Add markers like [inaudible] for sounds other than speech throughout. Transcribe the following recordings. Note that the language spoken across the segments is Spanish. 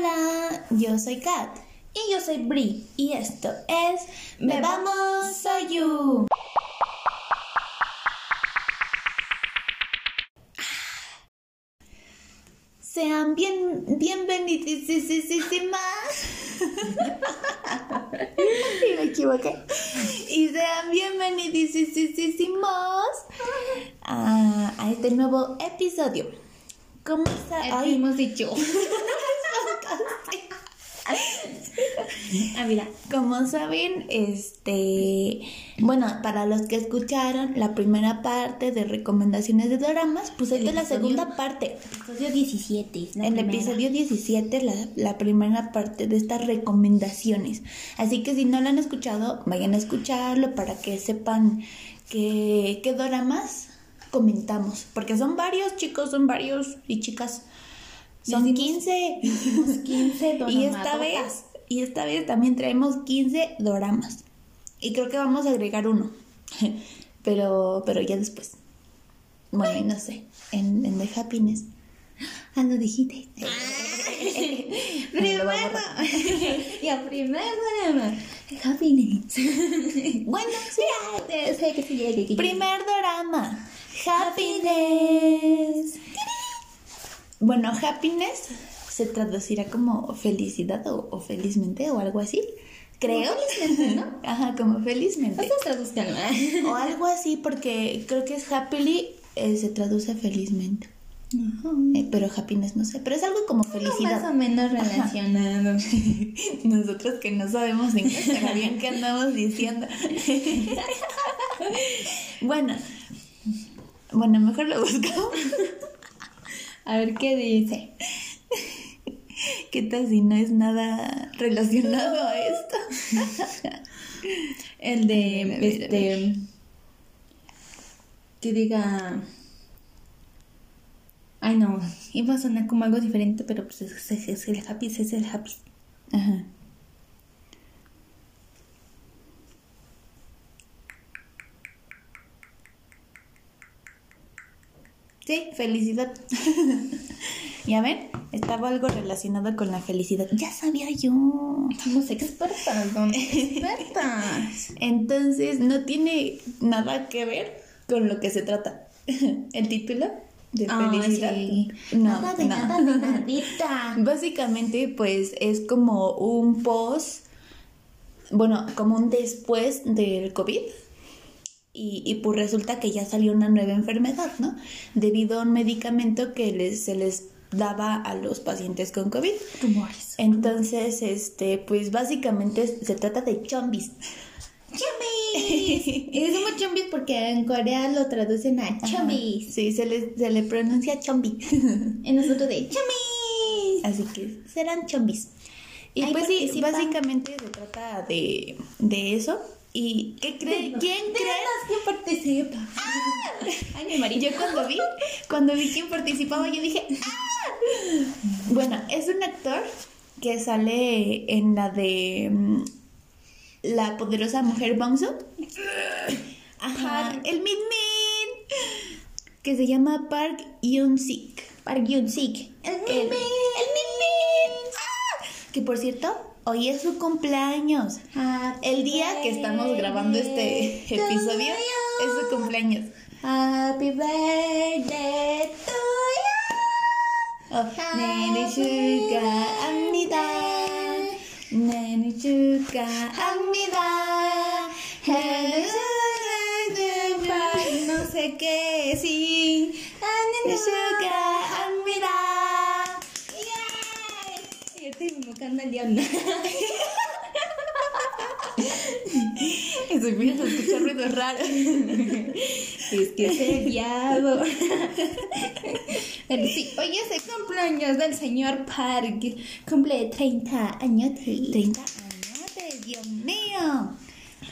Hola, yo soy Kat. Y yo soy Bri. Y esto es Me Vamos Vamos Soy You. Sean bien, bienvenidísimas. y me equivoqué. Y sean bienvenidísimos a, a este nuevo episodio. ¿Cómo está? Ay, hemos dicho. [laughs] [laughs] ah, mira. Como saben, este, bueno, para los que escucharon la primera parte de recomendaciones de doramas, pues esta es la segunda parte. Episodio 17. la En el primera. episodio 17, la, la primera parte de estas recomendaciones. Así que si no lo han escuchado, vayan a escucharlo para que sepan que, qué doramas comentamos. Porque son varios chicos, son varios y chicas. Son Decimos- 15. Hicimos 15 [laughs] Y esta vez, y esta vez también traemos 15 doramas. Y creo que vamos a agregar uno. [laughs] Pero, pero ya después. Bueno, y no sé. En, en The Happiness. Ah, no dijiste. [laughs] Primero. ya, primero drama. Happiness. Bueno, sí. Ya, sé que se llegue. que Primer dorama. Happiness. Bueno, happiness se traducirá como felicidad o, o felizmente o algo así. Creo. felizmente, ¿no? [laughs] Ajá, como felizmente. llegue. Ustedes traduzcanlo. [laughs] O algo así, porque creo que es happily, eh, se traduce felizmente. Eh, pero happiness no sé, pero es algo como Más o felicidad. menos relacionado. [laughs] Nosotros que no sabemos inglés, pero bien que andamos diciendo. bueno, bueno, mejor lo buscamos. A ver qué dice. ¿Qué tal si no es nada relacionado a esto? El de ver, este que diga Ay no, iba a sonar como algo diferente, pero pues es, es- es el happy, es el happy. Ajá. Sí, felicidad. [laughs] ¿Ya ven? Estaba algo relacionado con la felicidad. Ya sabía yo. Somos expertas, don expertas. [laughs] Entonces, no tiene nada que ver con lo que se trata. [laughs] El título de Ay, felicidad. sí. No, nada de no. nada de nadita. Básicamente, pues es como un post, bueno, como un después del COVID. Y, y pues resulta que ya salió una nueva enfermedad, ¿no? Debido a un medicamento que les, se les daba a los pacientes con COVID. Tumores. Entonces, este, pues básicamente se trata de chombis. Chombis. [laughs] Y decimos chombis porque en Corea lo traducen a chombis. Sí, se le, se le pronuncia chombi. [laughs] Y nosotros de chombis. Así que serán chombis. Y Ay, pues sí, participa. básicamente se trata de, de eso. ¿Y qué cree? ¿Quién cree? ¿Quién participa? Ay, mi [laughs] marido. Yo cuando vi, cuando vi quién participaba, yo dije, ¡ah! Bueno, es un actor que sale en la de mm, La poderosa mujer Bongso. Ajá, el Min Min. Que se llama Park Yoon Sik. Park Yoon Sik. El El, Min el Min. Min Min. ¡Ah! Que por cierto, Hoy es su cumpleaños. Happy el día que estamos grabando este [laughs] episodio es su cumpleaños. Happy birthday to you. Oh, Nene Shuka Amida. Nene Shuka Amida. No sé qué, sí. Nene Shuka [laughs] estoy invocando al diablo. Eso empieza a escuchar ruidos raros. [laughs] Es que ese diablo. Pero sí, hoy es el cumpleaños del señor Park. Cumple 30 años. 30 años, Dios mío.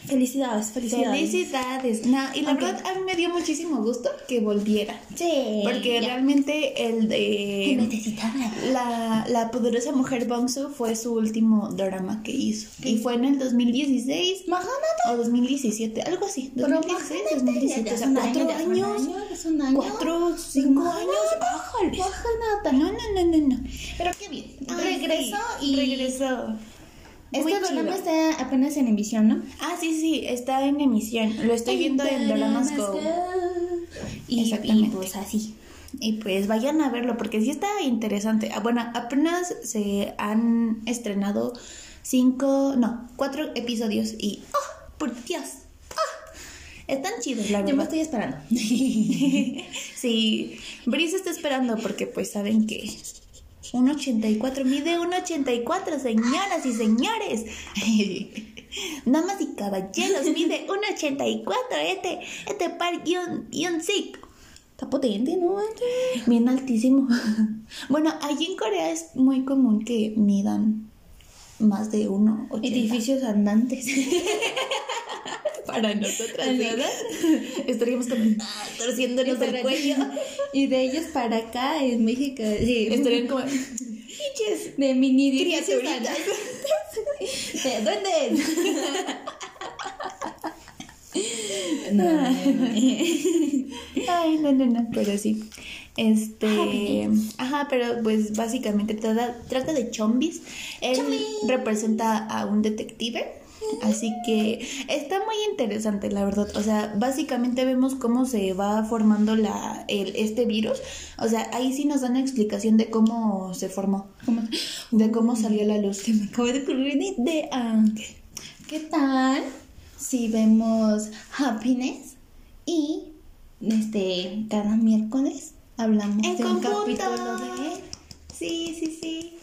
Felicidades, felicidades. Felicidades. No, y la verdad a mí me dio muchísimo gusto que volviera. Sí. Porque realmente el de necesitaba. la, la poderosa mujer Bongsu fue su último drama que hizo. Y fue en el 2016 Imagínate. o 2017, algo así. Pero 2016, imagínate, 2017. ya O sea, cuatro años. un año. Cuatro, cinco años. Bájale. No, no, no, no, no. Pero qué bien. Ay, Regresó sí, y. Regresó. Este chido. está apenas en emisión, ¿no? Ah, sí, sí, está en emisión. Lo estoy viendo en Doramas Go. Y, y pues así. Y pues vayan a verlo porque sí está interesante. Ah, Bueno, apenas se han estrenado cinco, no, cuatro episodios y ¡oh! ¡Por Dios! ¡Ah! Están chidos, la Yo me verdad. estoy esperando. [laughs] sí, Brice está esperando porque pues saben que un 84 mide un 84, señoras y señores. [laughs] Damas y caballeros, mide un 84 este, este par guion, guion sick. Está potente, ¿no? Bien altísimo. [laughs] Bueno, allí en Corea es muy común que midan más de uno. Edificios andantes. [laughs] Para nosotras, ¿sí? ¿verdad? Estaríamos como ah, torciéndonos el cuello. [laughs] Y de ellos para acá en México, sí. Estarían como de mini criaturitas. [laughs] ¿De dónde? No, no, no, no. Ay, no, no, no, pero sí. Este, ajá, pero pues básicamente trata, trata de chombis. Él representa a un detective. Así que está muy interesante, la verdad. O sea, básicamente vemos cómo se va formando la, el, este virus. O sea, ahí sí nos dan una explicación de cómo se formó, de cómo salió la luz. Me acabo de ocurrir una idea. ¿Qué tal si vemos Happiness y este cada miércoles hablamos En de un conjunto. capítulo de Sí, sí, sí.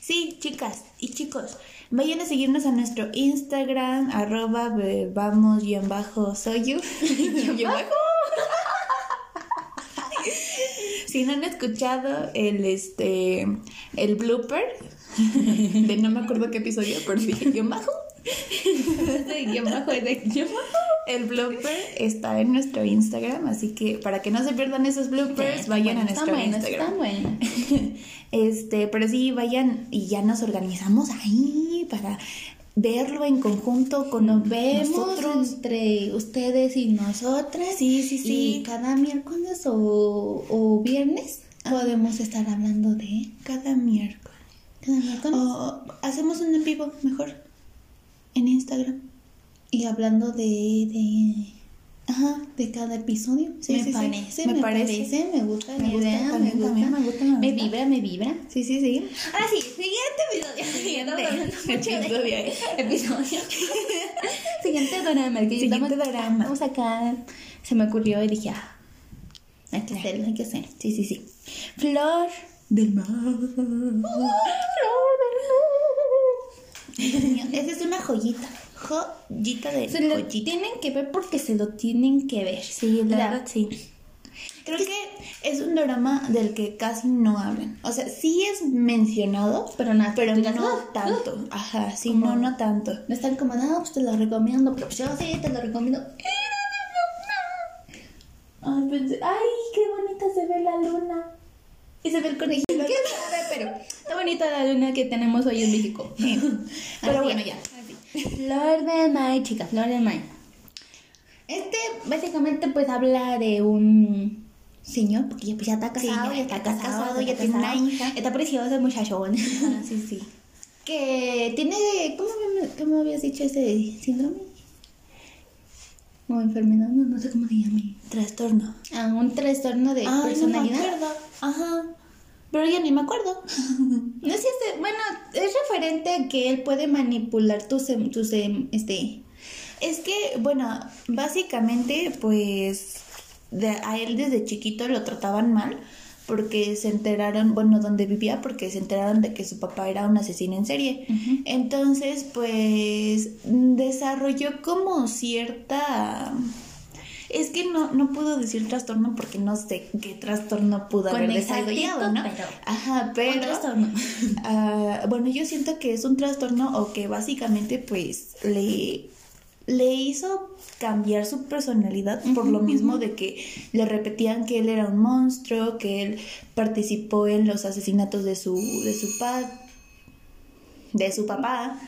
Sí, chicas y chicos, vayan a seguirnos a nuestro Instagram, arroba vamos guion bajo soyu. [laughs] guion bajo. [laughs] Si no han escuchado el este el blooper de no me acuerdo qué episodio, pero dije guion bajo. De guion bajo de guion bajo. El blooper está en nuestro Instagram, así que para que no se pierdan esos bloopers, vayan a nuestro bueno, Instagram. Bueno. [laughs] Este, pero sí, vayan y ya nos organizamos ahí para verlo en conjunto con Nos vemos nosotros. entre ustedes y nosotras. Sí, sí, sí. Y cada miércoles o, o viernes podemos estar hablando de Cada miércoles. cada miércoles. O hacemos un en vivo mejor en Instagram. Y hablando de, de, Ajá. de cada episodio. Sí, me sí, sí. parece, Me me, parece. parece. me gusta Me gusta, idea, también, me gusta. también me gusta, me gusta. vibra, me vibra. Sí, sí, sí. Ahora sí, siguiente episodio. [laughs] Siguiente Episodio. episodio. [laughs] siguiente drama. Que Siguiente drama. Vamos acá. Se me ocurrió y dije, ah, hay que hacerlo, hay que hacerlo. Sí, sí, sí. Flor Del mar. [laughs] Flor Dios [laughs] mío, Esa es una joyita. Joyita de Se lo joyita. tienen que ver porque se lo tienen que ver. Sí, la La- verdad sí. Creo que es un drama del que casi no hablan. O sea, sí es mencionado, Pero nada, pero no "Ah, tanto. Ajá, sí, Como- no, no tanto. No están como, no, pues te lo recomiendo, pero pues yo sí te lo recomiendo. Ay, pensé, ay, qué bonita se ve la luna. Y se ve el conejito. ¿Quién sabe? Pero está bonita la luna que tenemos hoy en México. [laughs] Pero Así bueno, ya. Flor de May, chicas, Flor de May. Este básicamente pues habla de un señor, porque ya, pues, ya está Sí, casado, ya ya, está casado, casado, ya ya tiene una hija. Está precioso el muchachón. Ah, sí, sí. que tiene, ¿cómo, cómo habías dicho ese síndrome? O enfermedad, no, no sé cómo se llame. Trastorno. Ah, un trastorno de Ay, no me personalidad. acuerdo. Ajá. Pero ya ni me acuerdo. [laughs] No sé, si- bueno, es referente a que él puede manipular tus, tus este, Es que, bueno, básicamente, pues, de- a él desde chiquito lo trataban mal porque se enteraron, bueno, donde vivía, porque se enteraron de que su papá era un asesino en serie. Entonces, pues, desarrolló como cierta... Es que no, no puedo decir trastorno porque no sé qué trastorno pudo Con haber desarrollado, ¿no? pero- Ajá, un pero... trastorno. [laughs] Ah, bueno, yo siento que es un trastorno o que básicamente pues le le hizo cambiar su personalidad por lo mismo de que le repetían que él era un monstruo, que él participó en los asesinatos de su de su pa de su papá.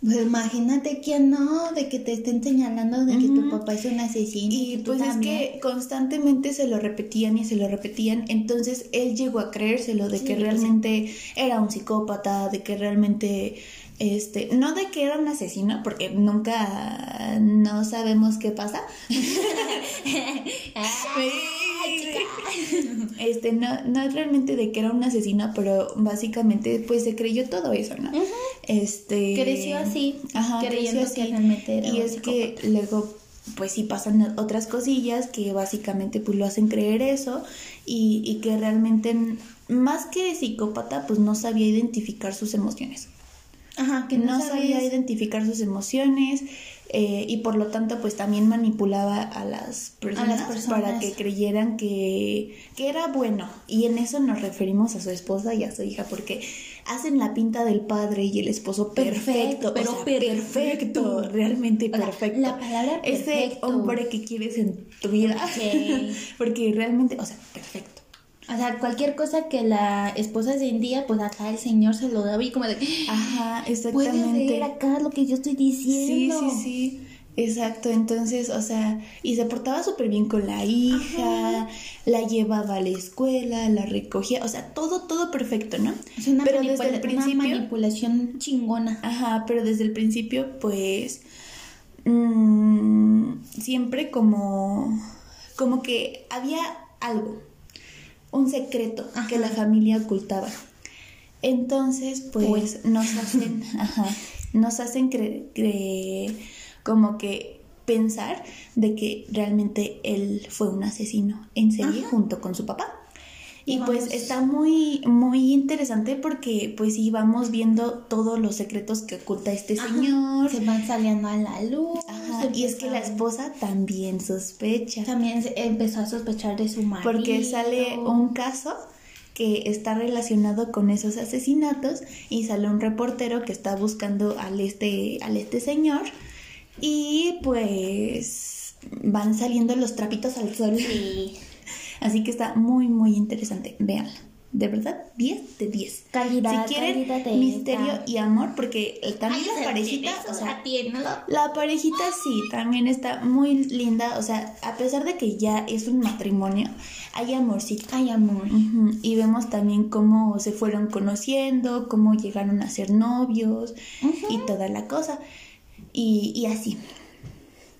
Pues imagínate quién no, de que te estén señalando de que tu papá es un asesino. Y pues es que constantemente se lo repetían y se lo repetían, entonces él llegó a creérselo de Sí, que realmente era un psicópata, de que realmente este, no de que era un asesino, porque nunca no sabemos qué pasa. [laughs] [laughs] [laughs] Este, no, no es realmente de que era un asesino, pero básicamente pues se creyó todo eso, ¿no? Este Creció así, Ajá, creyendo creció que así. realmente era Y es que luego pues sí pasan otras cosillas que básicamente pues lo hacen creer eso y, y que realmente más que psicópata pues no sabía identificar sus emociones. Ajá, que no, sabía sabías- identificar sus emociones eh, y por lo tanto pues también manipulaba a las personas, personas. para que creyeran que, que era bueno y en eso nos referimos a su esposa y a su hija porque hacen la pinta del padre y el esposo perfecto, Perfecto, pero o sea, perfecto. realmente O sea, perfecto la palabra ese perfecto. hombre que quieres en tu vida [laughs] porque realmente o sea perfecto O sea, cualquier cosa que la esposa sentía, pues acá el señor se lo daba y como de... ajá Puedes exactamente leer acá lo que yo estoy Sí, diciendo. sí, sí. Exacto, entonces, o sea, y se portaba súper bien con la hija, la llevaba a la escuela, la recogía, o sea, todo, todo perfecto, ¿no? Es una, pero manipula- desde el una manipulación chingona. ajá, pero desde el principio, pues, mm, siempre como, como que había algo, un secreto que la familia ocultaba. Entonces, pues, Pues. nos hacen, [laughs] ajá, nos hacen cre- cre- como que pensar de que realmente él fue un asesino en serie Ajá. junto con su papá. Y pues está muy, muy interesante porque pues sí vamos viendo todos los secretos que oculta este Ajá. señor. Se van saliendo a la luz. Ajá, Y es que la esposa también sospecha. También empezó a sospechar de su marido. Porque sale un caso que está relacionado con esos asesinatos y sale un reportero que está buscando al este, al este señor y pues van saliendo los trapitos al sol. Sí. [laughs] Así que está muy, muy interesante. Véanla. De verdad, 10 de 10. Calidad, si quieren calidad de misterio esta. y amor, porque también Ay, la parejita, o sea, la parejita sí, también está muy linda. O sea, a pesar de que ya es un matrimonio, hay amorcito. Ay, amor. Y vemos también cómo se fueron conociendo, cómo llegaron a ser novios y toda la cosa. Y, y así.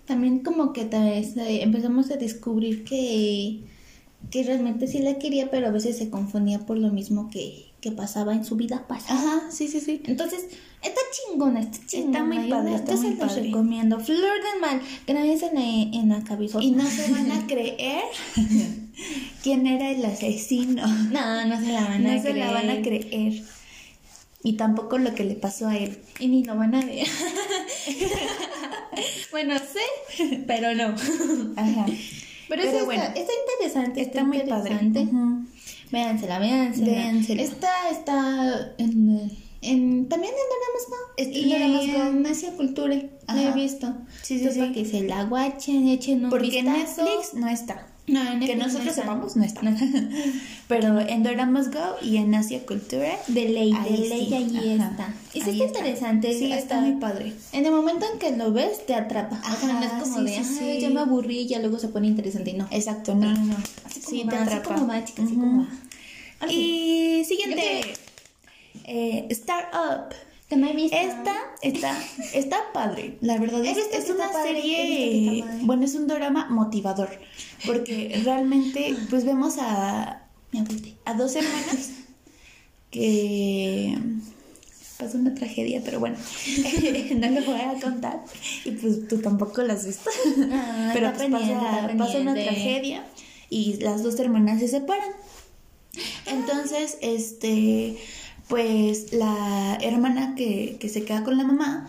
También como que tal vez eh, empezamos a descubrir que, que realmente sí la quería, pero a veces se confundía por lo mismo que, que pasaba en su vida pasada. Ajá, sí, sí, sí. Entonces, está chingona, está chingona. muy yo padre, está yo muy se los padre. recomiendo. Flor del Mal, gracias en en la cabezota. Y no se van a creer [laughs] quién era el asesino. No, no se la van a No se la van a creer. Y tampoco lo que le pasó a él. Y ni lo van a ver. [laughs] [laughs] bueno, sé, pero no. Ajá. Pero, Pero bueno, está, está interesante. Está muy padre. interesante. Ujú. Véansela, véansela. Véansela. Esta está en, en también en Doramas Go. Está en y en Asia Cultura. La he visto. Sí, sí, Entonces, sí. para que se la guachen, echen un Porque vistazo. Netflix no está. No, en Que no nosotros está. sepamos, no está. [laughs] Pero en Doramas Go y en Asia Cultura. De ley, Ahí de ley, sí, ahí ajá. está. Y sí está interesante. Sí, hasta- está muy padre. En el momento en que lo ves, te atrapa. o sea, no es Ajá, como sí, de, sí, "Ay, sí. ya me aburrí y ya luego se pone interesante. Y no. Exacto, no, no, no. Así Sí, como te va, así atrapa. como va, chica, así Ujú. como va. Algo. Y siguiente. Eh, Start Up. Que no he visto. Esta está, está padre, la verdad es, es que una padre, serie, bueno, es un drama motivador, porque realmente pues vemos a, a dos hermanas que pasó una tragedia, pero bueno, [laughs] no lo voy a contar y pues tú tampoco las has visto, Ah, pero pues pasa, pasa una tragedia y las dos hermanas se separan. Entonces, este, pues la hermana que, que se queda con la mamá,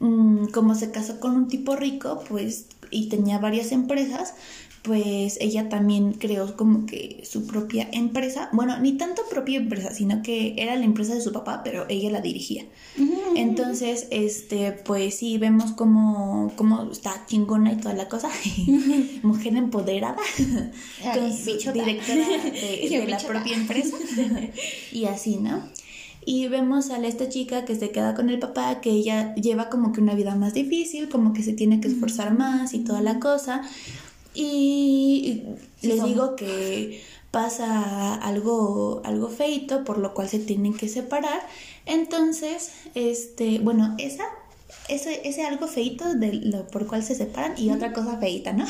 mm, como se casó con un tipo rico, pues, y tenía varias empresas, pues ella también creó como que su propia empresa. Bueno, ni tanto propia empresa, sino que era la empresa de su papá, pero ella la dirigía. Entonces, este, pues sí, vemos cómo, cómo está chingona y toda la cosa. [laughs] Mujer empoderada con su directora de, [laughs] de la propia empresa. [laughs] y así, ¿no? Y vemos a esta chica que se queda con el papá, que ella lleva como que una vida más difícil, como que se tiene que esforzar más y toda la cosa. Y les digo que pasa algo, algo feito, por lo cual se tienen que separar. Entonces, este, bueno, esa, ese, ese algo feito de lo por cual se separan y otra cosa feita, ¿no?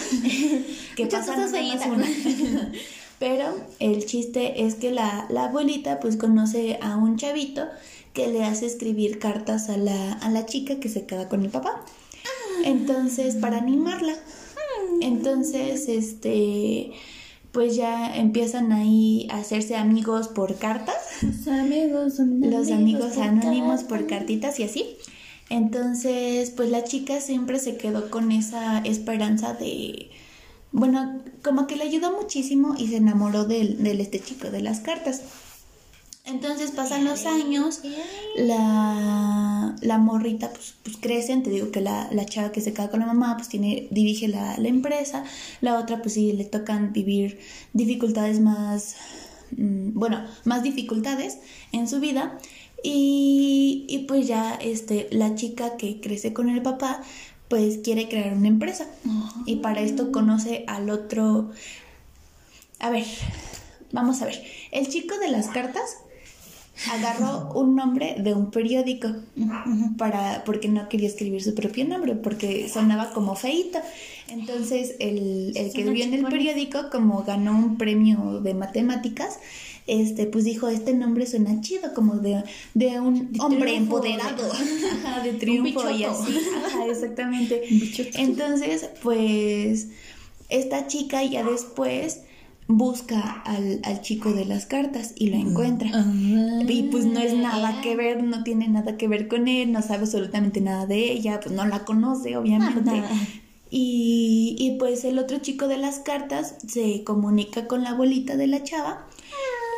[laughs] que pasa cosas feitas. [laughs] Pero el chiste es que la, la abuelita pues conoce a un chavito que le hace escribir cartas a la, a la chica que se queda con el papá. Entonces, para animarla. Entonces, este pues ya empiezan ahí a hacerse amigos por cartas. Los amigos, Los amigos anónimos por cartitas y así. Entonces, pues la chica siempre se quedó con esa esperanza de, bueno, como que le ayudó muchísimo y se enamoró del, del este chico de las cartas. Entonces pasan los años, la, la morrita pues, pues crecen, te digo que la, la, chava que se queda con la mamá pues tiene, dirige la, la empresa, la otra pues sí le tocan vivir dificultades más, mm, bueno, más dificultades en su vida y, y pues ya este, la chica que crece con el papá pues quiere crear una empresa. Y para esto conoce al otro, a ver, vamos a ver, el chico de las cartas agarró un nombre de un periódico para porque no quería escribir su propio nombre porque sonaba como feito entonces el, el que vio en el periódico como ganó un premio de matemáticas este pues dijo este nombre suena chido como de, de un hombre empoderado de triunfo y así exactamente entonces pues esta chica ya después busca al, al, chico de las cartas y lo encuentra. Ah. y pues no es nada que ver, no tiene nada que ver con él, no sabe absolutamente nada de ella, pues no la conoce, obviamente. Y, y pues el otro chico de las cartas se comunica con la abuelita de la chava.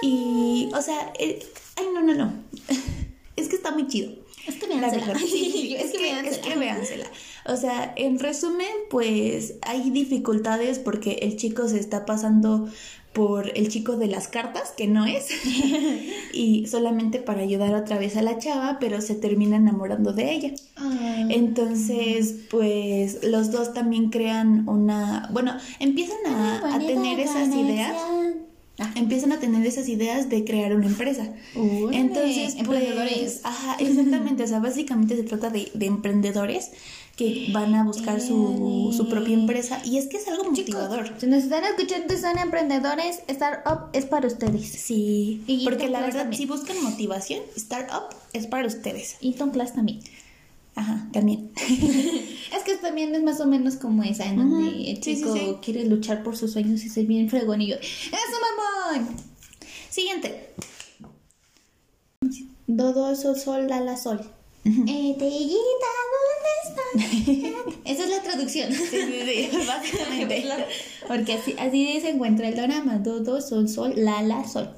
Y, o sea, eh, ay, no, no, no. [laughs] es que está muy chido. Es que véansela. [laughs] Sí, [laughs] es, que, es que véansela. O sea, en resumen, pues hay dificultades porque el chico se está pasando por el chico de las cartas, que no es, y solamente para ayudar otra vez a la chava, pero se termina enamorando de ella. Entonces, pues los dos también crean una, bueno, empiezan a, a tener esas ideas empiezan a tener esas ideas de crear una empresa. Entonces, pues, ajá, [laughs] exactamente, o sea, básicamente se trata de, de emprendedores que van a buscar su, su, propia empresa y es que es algo motivador. si nos están escuchando son emprendedores, Startup es para ustedes. Sí, porque la verdad, si buscan motivación, Startup es para ustedes. Y Tom Class también. Ajá, también. [laughs] es que también es más o menos como esa, en donde el chico quiere luchar por sus sueños y ser bien fregón y yo, ¡eso Siguiente. Do, do, sol, sol, la, la, sol. Estrellita, ¿dónde está? [laughs] Esa es la traducción. Sí, sí, sí, [laughs] básicamente. Porque así, así se encuentra el drama. Do, do, sol, sol, la, la, sol.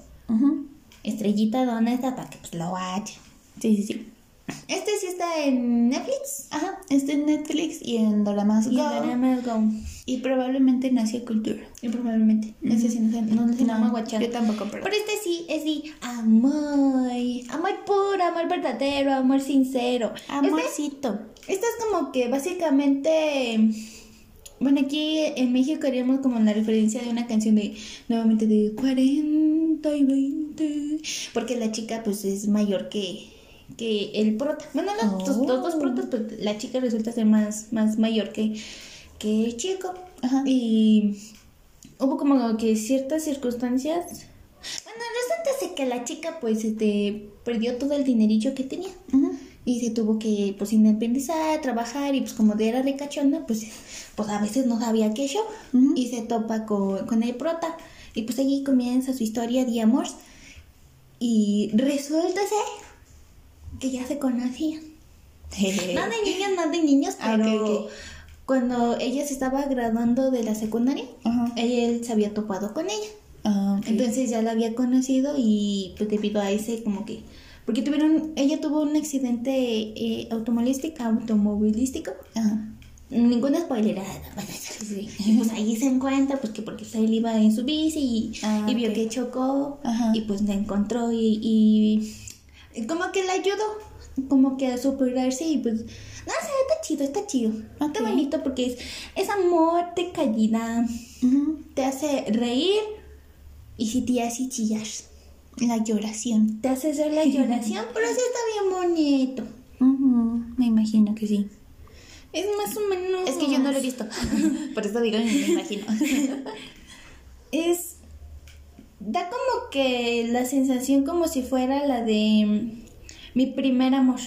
Estrellita, ¿dónde está? Para que pues, lo vaya. Sí, sí, sí. Este sí está en Netflix. Ajá, está en Netflix y en Doramas Go. Y en Go. Y probablemente en Asia Cultura. Y probablemente. Ese sí no, no, no, no, Yo tampoco, pero. Pero este sí es de amor. Amor puro, amor verdadero, amor sincero. Amorcito. Este, es como que básicamente. Bueno, aquí en México haríamos como la referencia de una canción de. Nuevamente de 40 y 20. Porque la chica, pues, es mayor que que el prota. Bueno, los, dos protas, pues la chica resulta ser más, más mayor que, que el chico. Y hubo como que ciertas circunstancias. Bueno, resulta que la chica pues este perdió todo el dinerillo que tenía. Y se tuvo que pues independizar, trabajar y pues como era ricachona, pues, pues a veces no sabía qué yo. Y se topa con, con el prota. Y pues allí comienza su historia de amor. Y resulta ser que ya se conocían. no de niños, no de niños, ah, pero cuando ella se estaba graduando de la secundaria, él se había topado con ella. Ah, Entonces ya la había conocido y pues debido a ese como que porque tuvieron, ella tuvo un accidente eh, automovilístico, automovilístico. Ajá. Ninguna spoilerada. Sí. Y pues ahí se encuentra, pues que porque él iba en su bici y, Ah, y vio ok. que chocó y pues la encontró y- y como que la ayudó, como que a superarse y pues, no sé, está chido, está chido. Ok. Está bonito porque es, es amor, te calidad, te hace reír y si te hace chillar. La lloración. Te hace hacer la lloración, pero sí está bien bonito. Me imagino que sí. Es más o menos... Es que yo no lo he visto. [laughs] Por eso digo, me imagino. es da como que la sensación como si fuera la de mm, mi primer amor.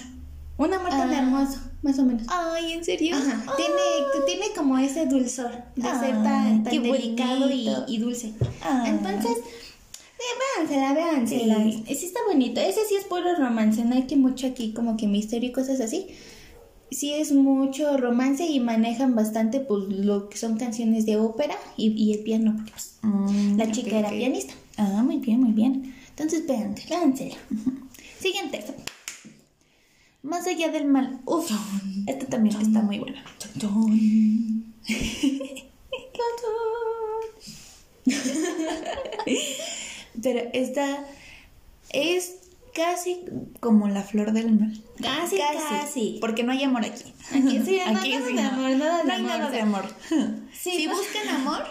Un amor tan Ah. hermoso, más o menos. Ay, ¿en serio? Ajá. Ah. Tiene, tiene como ese dulzor de ser Ay, tan, tan delicado y, dulce. Ah. Entonces, eh, véansela, véansela. Sí. Ese está bonito. Ese sí es puro romance. No hay que mucho aquí como que misterio y cosas así. Sí es mucho romance y manejan bastante pues lo que son canciones de ópera y, y el piano. Porque pues, Mm, la chica era pianista. Ah, muy bien, muy bien. Entonces, vean. Véansela. [laughs] Siguiente. Más allá del mal. Uf, esta también está muy buena. [laughs] [laughs] Pero esta es casi como la flor del mal. Casi, casi. Porque no hay amor aquí. Aquí sí, no, nada de amor, nada de No hay amor, nada o de amor. sí, si buscan amor,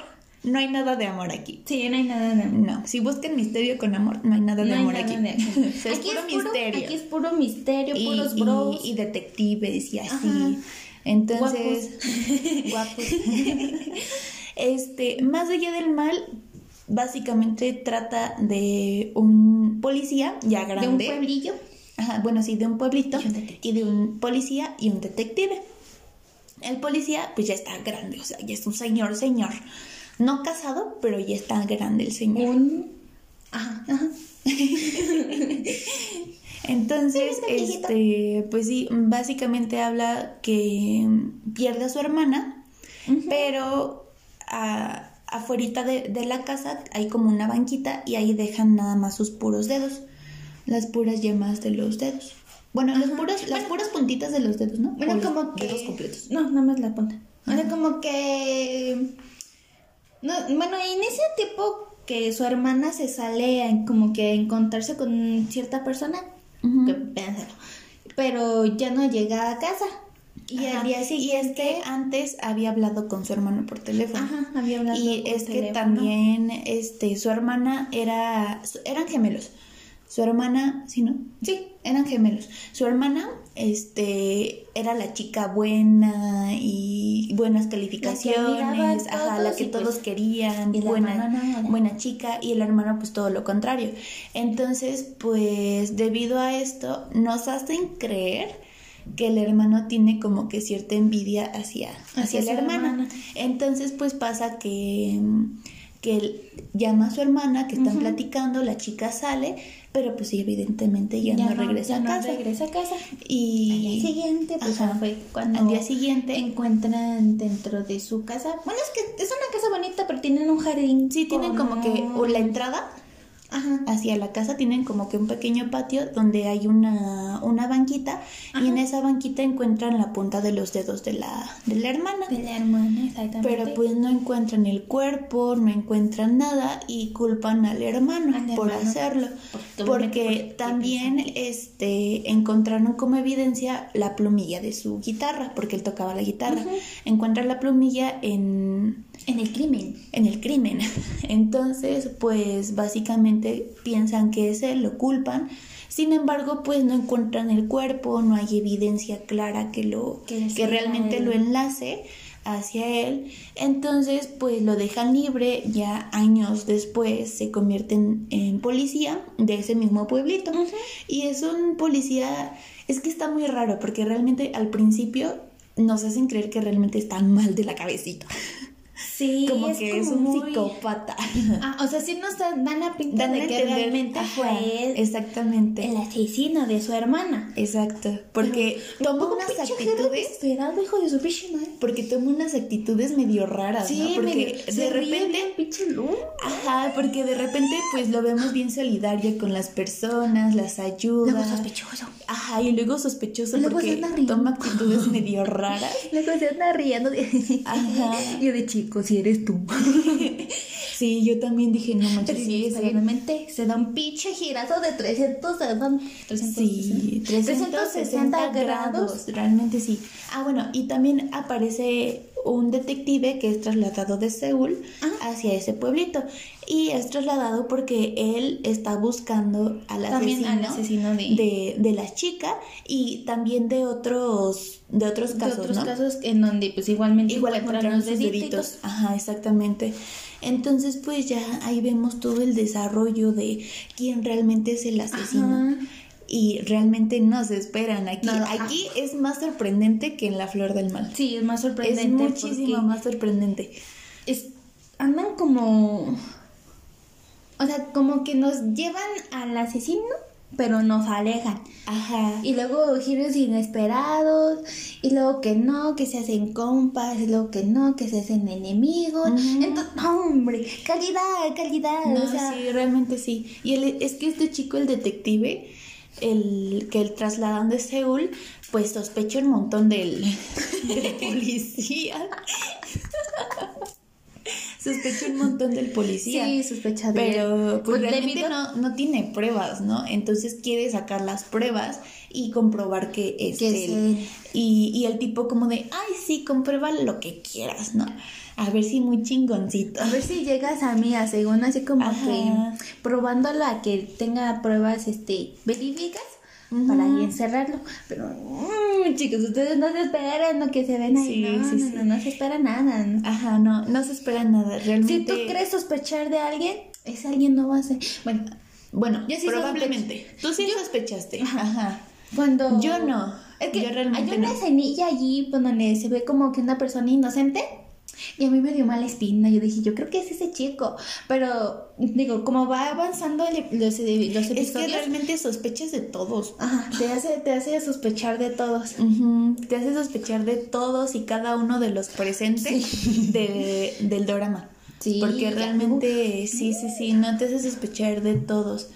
no hay nada de amor aquí. Sí, no hay nada de amor. No, si buscan misterio con amor, no hay nada de No amor nada aquí. de amor. [laughs] O sea, es Aquí puro es puro- misterio. Aquí es puro misterio, y, puros bros. y detectives y así. Ajá. Entonces, guapos. [laughs] [laughs] este, más allá del mal, básicamente trata de un policía ya grande. de un pueblillo. Ajá, bueno, sí, de un pueblito Y un y de un policía y un detective. El policía, pues ya está grande, o sea, ya es un señor, señor. No casado, pero ya está grande el señor. Un. Ajá, ajá. [laughs] Entonces, este, pues sí, básicamente habla que pierde a su hermana, pero a, afuerita de, de la casa hay como una banquita y ahí dejan nada más sus puros dedos, las puras yemas de los dedos. Bueno, los puros, las puras puntitas de los dedos, ¿no? Bueno, O los como que. dedos completos. No, nada más la punta. Bueno, como que. No, bueno, en ese tipo que su hermana se sale a como que a encontrarse con cierta persona, que pero ya no llega a casa. Y Ajá. al día Y es siguiente. que antes había hablado con su hermano por teléfono. Ajá, había hablado Y por es que teléfono. también este su hermana era eran gemelos. Su hermana, ¿sí no? Sí, eran gemelos. Su hermana este era la chica buena y buenas calificaciones, admiraba a ajá, la todos que y, pues, todos querían, y buena buena chica y el hermano pues todo lo contrario. Entonces, pues debido a esto nos hacen creer que el hermano tiene como que cierta envidia hacia, hacia, su hermano. hermana. Entonces, pues pasa que, que él llama a su hermana, que están platicando, la chica sale, pero pues sí, evidentemente ya, no, regresa a no casa. regresa a casa. Y Al día siguiente, pues Ajá. ya fue cuando al día siguiente, encuentran dentro de su casa. Bueno, es que es una casa bonita, pero tienen un jardín. sí tienen como que o la entrada Ajá. hacia la casa tienen como que un pequeño patio donde hay una, una banquita y en esa banquita encuentran la punta de los dedos de la, de la hermana. De la hermana, exactamente. Pero pues no encuentran el cuerpo, no encuentran nada y culpan al hermano Al por hermano. hacerlo. Porque- también este encontraron como evidencia la plumilla de su guitarra, porque él tocaba la guitarra. Encuentran la plumilla en En el crimen. en el crimen. [laughs] Entonces, pues básicamente piensan que es él, lo culpan. Sin embargo, pues no encuentran el cuerpo, no hay evidencia clara que lo Que realmente lo enlace hacia él. Entonces, pues lo dejan libre, ya años después se convierten en policía de ese mismo pueblito. Y es un policía, es que está muy raro porque realmente al principio nos hacen creer que realmente están mal de la cabecita. [laughs] Sí, como es que es un muy- psicópata. Ah, o sea, sí nos dan, a de que realmente fue él Exactamente. el asesino de su hermana. Exacto. Porque toma unas actitudes. hijo de su pinche. Porque toma unas actitudes medio raras, ¿no? Porque medio- de se repente. pinche. Ajá, porque de repente pues lo vemos bien solidario con las personas, las ayuda. Luego sospechoso. Ajá, y luego sospechoso Luego porque toma actitudes medio raras. [laughs] Luego se anda riendo. De... Ajá. [laughs] Yo de chico, si eres tú. [laughs] Sí, yo también dije, no manches, Pero sí, inesperadamente se da un pinche girazo de 300, se dan 360, Sí, 360 grados, realmente sí. Ah, bueno, y también aparece un detective que es trasladado de Seúl Ajá. hacia ese pueblito. Y es trasladado porque él está buscando al asesino, al asesino de- de, de la chica y también de otros, de otros De casos, otros ¿no? casos en donde pues igualmente Igual encontraron los deditos. Ajá, exactamente. Entonces, pues ya ahí vemos todo el desarrollo de quién realmente es el asesino. Ajá. Y realmente no se esperan. Aquí, No, aquí es más sorprendente que en La Flor del Mal. Sí, es más Es sorprendente. muchísimo porque más sorprendente. es- andan como... O sea, como que nos llevan al asesino, pero nos alejan. Ajá. Y luego giros inesperados, y luego que no, que se hacen compas, y luego que no, que se hacen enemigos. Entonces, no, hombre, calidad, calidad. No, o sea, sí, realmente sí. Y el- es que este chico, el detective, el que el trasladan de Seúl, pues sospecha un montón del, [laughs] del policía. [laughs] sospecha un montón del policía. sí, sospecha de Pero pues, Pues, realmente debido- no, no tiene pruebas, ¿no? Entonces quiere sacar las pruebas y comprobar que es Que es él. él. Y, y el tipo como de, ay, sí, comprueba lo que quieras, ¿no? A ver si muy chingoncito. A ver si llegas a mí, a según así como Ajá. que probándola a que tenga pruebas este verídicas Ujú. para ahí encerrarlo. Pero mm, chicos, ustedes no se esperan lo que se ven ahí. Sí, no, sí, no, sí. no, no se espera nada. Ajá, no, no se espera nada, Si realmente. tú crees sospechar de alguien, ese alguien no va a ser. Bueno, Bueno, Yo sí probablemente. Tú sí sospechaste. Ajá. cuando. Yo no. Es que Yo realmente hay una no. escenilla allí donde se ve como que una persona inocente. Y a mí me dio mala espina. Yo dije, yo creo que es ese chico. Pero, digo, como va avanzando el- los, los Es que episodios, realmente sospechas de todos. ajá, te, hace, te hace sospechar de todos. Te hace sospechar de todos y cada uno de los presentes de- del drama. Sí, Porque realmente, sí, sí, sí, no te hace sospechar de todos.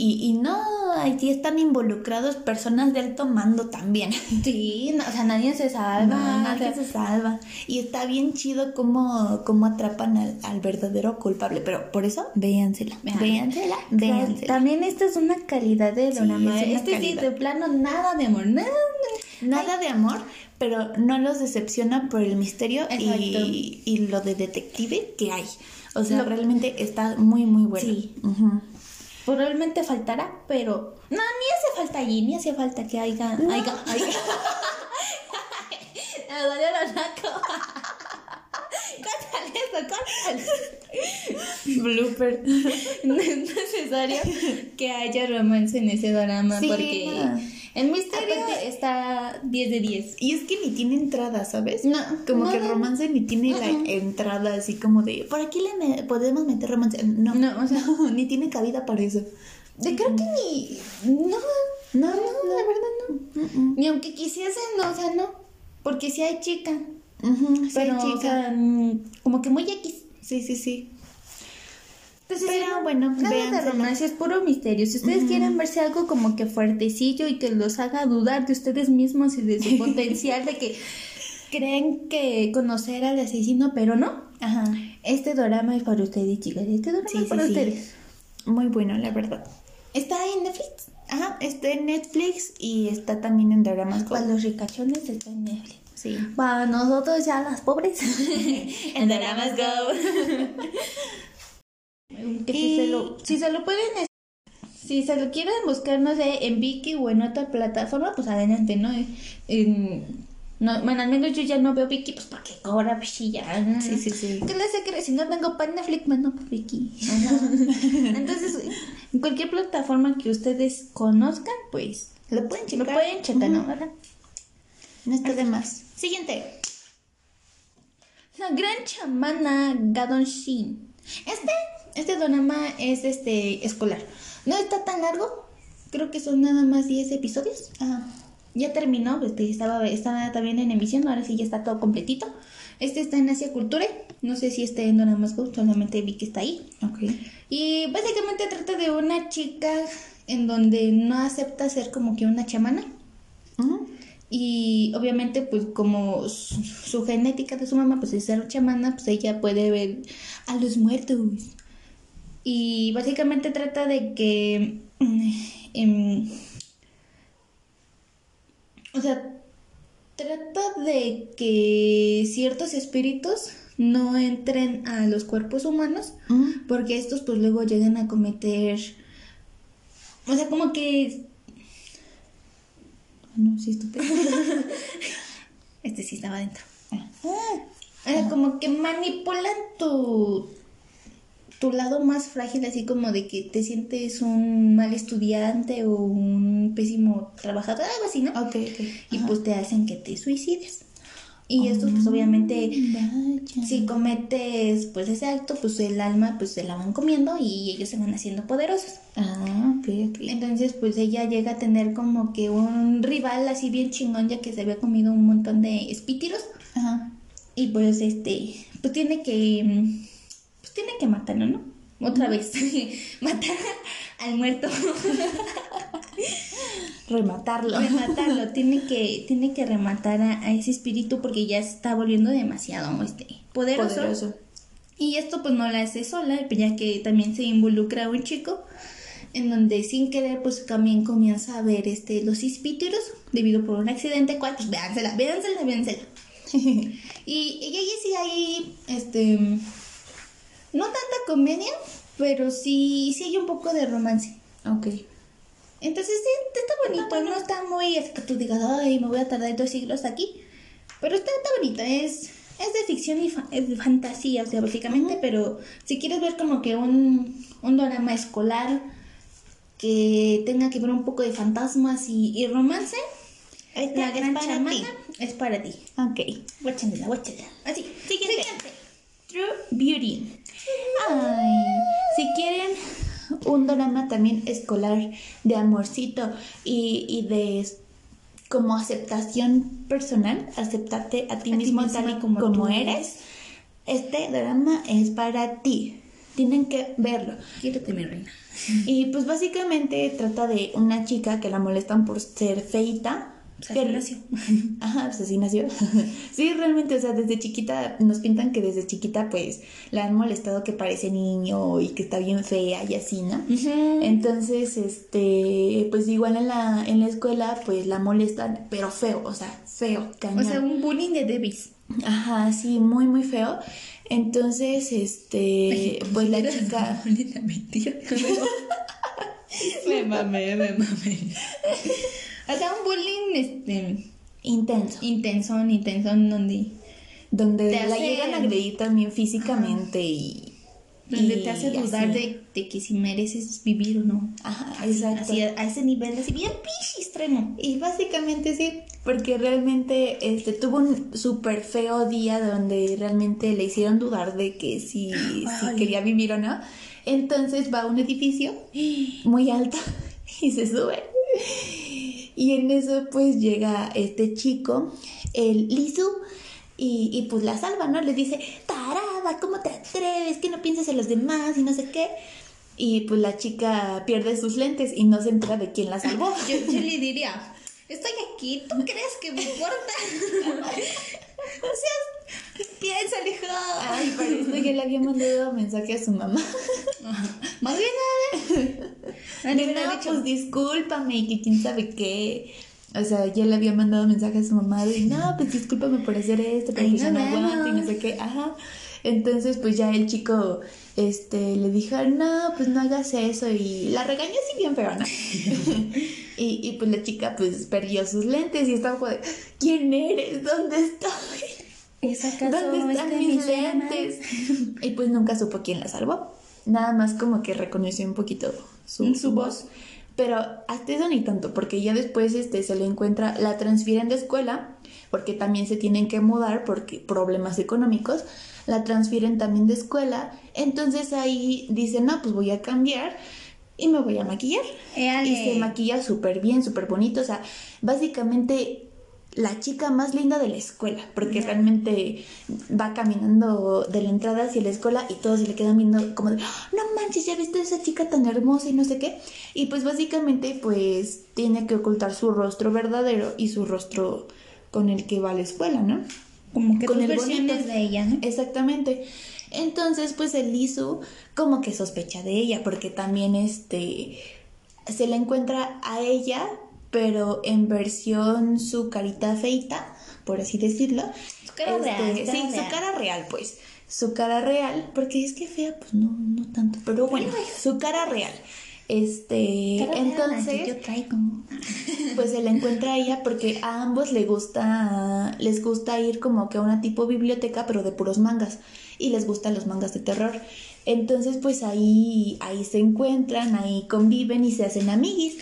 Y, y no, allí están involucrados personas de alto mando también. [laughs] Sí, no, o sea, nadie se salva. No, nadie o sea, se salva. Y está bien chido cómo, cómo atrapan al, al verdadero culpable. Pero por eso, véansela. Véansela, véansela. También esta es una calidad de Sí, drama. es una este sí, de plano, nada de amor, nada. Nada de amor, pero no los decepciona por el misterio y, y lo de detective que hay. O sea, Lo- realmente está muy, muy bueno. Sí. Ujú. Probablemente faltará, pero no, ni hace falta allí, ni hace falta que haya. haya, haya. [laughs] [laughs] Me dolió. [laughs] Córtale eso, córtale. Blooper. [laughs] No es necesario que haya romance en ese drama Sí, porque no. el misterio Aparte- está 10 de 10. Y es que ni tiene entrada, ¿sabes? No, Como no, que el romance ni tiene la entrada así como de, por aquí le me- podemos meter romance. No, No, o sea- [laughs] no, ni tiene cabida para eso. Yo creo que ni. No, No, no, la verdad no. Mm, mm. Ni aunque quisiesen, no, o sea, no. Porque sí hay chica. Pero, o chica. sea, mm, como que muy X. Sí, sí, sí. Entonces, Pero bueno, nada de romance, es puro misterio. Si ustedes quieren verse algo como que fuertecillo y que los haga dudar de ustedes mismos y de su [laughs] potencial, de que creen que conocer al asesino, pero no. Ajá. Este drama es para ustedes, chicas. Este drama Sí, es para sí. ustedes. Muy bueno, la verdad. Está en Netflix. Ajá, está en Netflix y está también en Dramas. Para los ricachones está en Netflix. Sí. Para nosotros ya las pobres. [laughs] En Dramas Go. Que si, se lo, si se lo pueden, si se lo quieren buscar, no sé, en Viki o en otra plataforma, pues adelante, ¿no? En- no bueno, al menos yo ya no veo Viki, pues porque cobra, pues sí, ya. ¿no? Sí, sí, sí. ¿Qué le sé que si no tengo para Netflix, bueno, pues Viki. [laughs] Entonces, en cualquier plataforma que ustedes conozcan, pues Lo pueden lo checar. pueden checar, ¿no? No está de más. Siguiente. La gran chamana Gadon Shin. Este, este drama es este escolar. No está tan largo. Creo que son nada más 10 episodios. Ajá. Ya terminó, este, estaba, estaba también en emisión, ahora sí ya está todo completito. Este está en Asia Culture. No sé si está en Doramas Go, solamente vi que está ahí. Ok. Y básicamente trata de una chica en donde no acepta ser como que una chamana. Ujú. Y obviamente, pues como su, su genética de su mamá, pues es ser chamana, pues ella puede ver a los muertos. Y básicamente trata de que... mm, em, o sea, trata de que ciertos espíritus no entren a los cuerpos humanos porque estos pues luego llegan a cometer... O sea, como que No, sí, estúpido. [laughs] Este sí estaba dentro. Ah. Como que manipulan tu, tu lado más frágil, así como de que te sientes un mal estudiante o un pésimo trabajador, algo así, ¿no? Ok, ok. Y pues te hacen que te suicides. Y estos pues obviamente Vaya. si cometes pues ese acto, pues el alma pues se la van comiendo y ellos se van haciendo poderosos. Ah, ok, ok. Entonces, pues ella llega a tener como que un rival así bien chingón, ya que se había comido un montón de espíritus. Ajá. Y pues, este, pues tiene que, mm, pues tiene que matarlo, ¿no? Otra vez, [laughs] matar al muerto, [laughs] Rematarlo. rematarlo, tiene que, tiene que rematar a, a ese espíritu porque ya se está volviendo demasiado, este, poderoso. Poderoso. Y esto pues no la hace sola, ya que también se involucra un chico en donde sin querer pues también comienza a ver este los espíritus debido por un accidente cual pues véansela, véansela, véansela. [laughs] y, y ahí sí hay este no tanta comedia, pero sí sí hay un poco de romance. ok. Entonces sí, está bonito, no está muy es que tú digas, ay, me voy a tardar dos siglos aquí. Pero está, está bonito, es, es de ficción y fa- es fantasía, o sea, básicamente, pero si quieres ver como que un, un drama escolar que tenga que ver un poco de fantasmas y, y romance, Esta la es gran para chamana ti. es para ti. Ok. Guáchandela, guáchandela. Así, Siguiente. siguiente. True Beauty. Ay, si quieren un drama también escolar de amorcito y, y de como aceptación personal, aceptarte a ti A mismo tal y como eres, este drama es para ti. Tienen que verlo. Quírate, mi reina. Y pues básicamente trata de una chica que la molestan por ser feita. [laughs] O sea, que- que nació. Ajá, pues [laughs] así nació. sí, realmente, o sea, desde chiquita nos pintan que desde chiquita pues la han molestado que parece niño y que está bien fea y así, ¿no? Entonces, este, pues igual en la, en la escuela pues la molestan, pero feo, o sea, feo, O cañón. sea, un bullying de Davis. Ajá, sí, muy, muy feo. Entonces, este, [laughs] pues la chica... Maldita mentira. me mamé, me mamé. O sea, un bullying este, Intenso. intenso, intenso, donde, Donde Te la hace- llegan a agredir también físicamente y... donde y te hace dudar de, de que si mereces vivir o no. Ajá, exacto. así, a ese nivel, así bien pichi extremo. Y básicamente sí, porque realmente este tuvo un súper feo día donde realmente le hicieron dudar de que si, si quería vivir o no. Entonces va a un edificio muy alto [laughs] y se sube. Y en eso pues llega este chico, el Lizu, y, y pues la salva, ¿no? Le dice, tarada, ¿cómo te atreves? Que no piensas en los demás y no sé qué. Y pues la chica pierde sus lentes y no se entera de quién la salvó. [laughs] Yo, yo le diría, estoy aquí, ¿tú crees que me importa? [laughs] o sea, piensa, hijo. Ay, para esto ya le había mandado mensaje a su mamá. Más bien. De no, pues discúlpame y que quién sabe qué. O sea, ya le había mandado mensaje a su mamá de, no, pues discúlpame por hacer esto, pero pues ya no no aguanto y no sé qué. Ajá. Entonces, pues ya el chico, este, le dijo, no, pues no hagas eso. Y la regañó así bien feo, ¿no? [laughs] y, y pues la chica, pues perdió sus lentes y estaba como de, ¿quién eres? ¿Dónde estoy? ¿Es ¿Dónde están este mis mi llama? lentes? Y pues nunca supo quién la salvó. Nada más como que reconoció un poquito su, Su voz. Pero hasta eso ni tanto, porque ya después este, se le encuentra, la transfieren de escuela, porque también se tienen que mudar porque problemas económicos, la transfieren también de escuela, entonces ahí dicen, no, pues voy a cambiar y me voy a maquillar. Éale. Y se maquilla súper bien, súper bonito, o sea, básicamente la chica más linda de la escuela, porque realmente va caminando de la entrada hacia la escuela y todos se le quedan viendo como de, "Ah, no manches, ya viste a esa chica tan hermosa y no sé qué. Y pues básicamente pues tiene que ocultar su rostro verdadero y su rostro con el que va a la escuela, ¿no? Como que Con el versiones bonito. de ella, ¿no? Exactamente. Entonces, pues el Lizu como que sospecha de ella, porque también este se le encuentra a ella, pero en versión su carita feita, por así decirlo. Su cara Este, real, cara sí, real. su cara real, pues. Su cara real, porque es que fea, pues no, no tanto, pero bueno, su cara real. Este, Cara entonces, yo traigo. [laughs] pues se la encuentra a ella porque a ambos le gusta, les gusta ir como que a una tipo biblioteca, pero de puros mangas. Y les gustan los mangas de terror. Entonces, pues ahí, ahí se encuentran, ahí conviven y se hacen amiguis.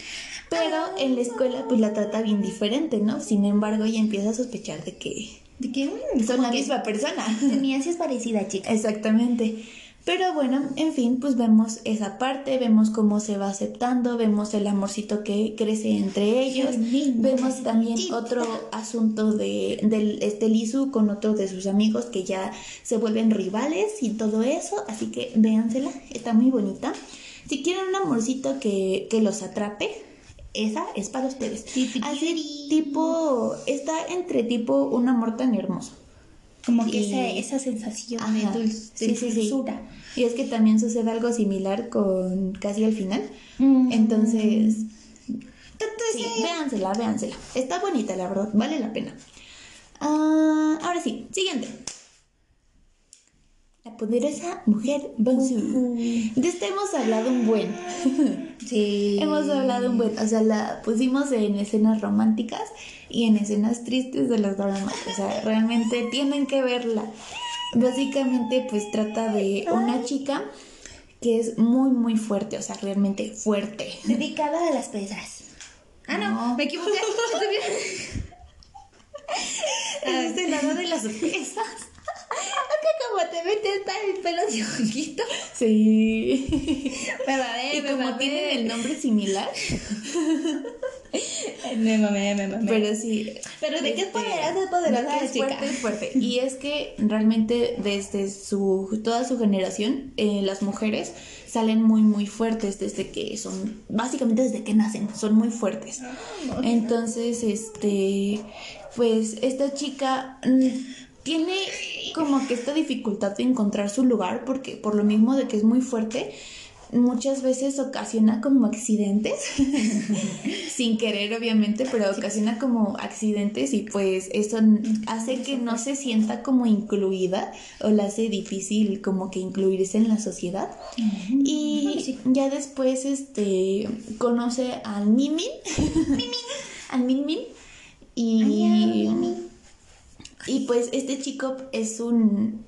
Pero en la escuela, pues la trata bien diferente, ¿no? Sin embargo, ella empieza a sospechar de que De que mm, son la que misma persona. Así es parecida, chica. Exactamente. Pero bueno, en fin, pues vemos esa parte, vemos cómo se va aceptando, vemos el amorcito que crece entre ellos, vemos también otro asunto de del este Lizu con otro de sus amigos que ya se vuelven rivales y todo eso, así que véansela, está muy bonita. Si quieren un amorcito que, que los atrape, esa es para ustedes. Así tipo, está entre tipo un amor tan hermoso. Como que esa, esa sensación Ajá. Sí, de sí. Y es que también sucede algo similar con casi al final. Mm. Entonces, Entonces, sí, véansela, véansela. Está bonita, la verdad, vale la pena. Ah, ahora sí, siguiente. La poderosa mujer Bonsu. De esta hemos hablado un buen. [laughs] sí. hemos hablado un buen. O sea, la pusimos en escenas románticas y en escenas tristes de los dramas. O sea, realmente tienen que verla. Básicamente, pues trata de una chica que es muy, muy fuerte. O sea, realmente fuerte. Dedicada a las pesas. Ah, no, No. me equivoqué. Es el lado de las pesas. Como te metes el pelo de ojito. Sí. Me mamé, Y me como mamé. tienen el nombre similar, [laughs] Me mamé, me mamé. pero sí. Pero de qué es este, poderosa, es poderosa es chica. fuerte, fuerte. Y es que realmente desde su toda su generación, eh, las mujeres salen muy muy fuertes desde que son, básicamente desde que nacen, son muy fuertes. Entonces, este, pues esta chica mm, tiene como que esta dificultad de encontrar su lugar porque por lo mismo de que es muy fuerte, muchas veces ocasiona como accidentes, [laughs] sin querer obviamente, pero ocasiona como accidentes y pues eso hace que no se sienta como incluida o la hace difícil como que incluirse en la sociedad. Y ya después este conoce al Mimin, [laughs] al Min Min y y pues este chico es un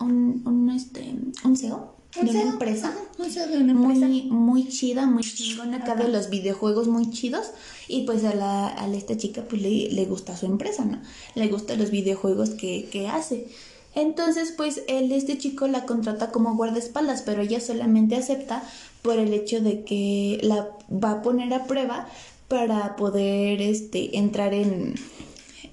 un, un este un CEO de una empresa Un CEO de una empresa. muy muy chida, muy chingona acá de los videojuegos muy chidos y pues a la a esta chica pues le, le gusta su empresa, ¿no? Le gustan los videojuegos que, que hace. Entonces pues él, este chico la contrata como guardaespaldas, pero ella solamente acepta por el hecho de que la va a poner a prueba para poder este entrar en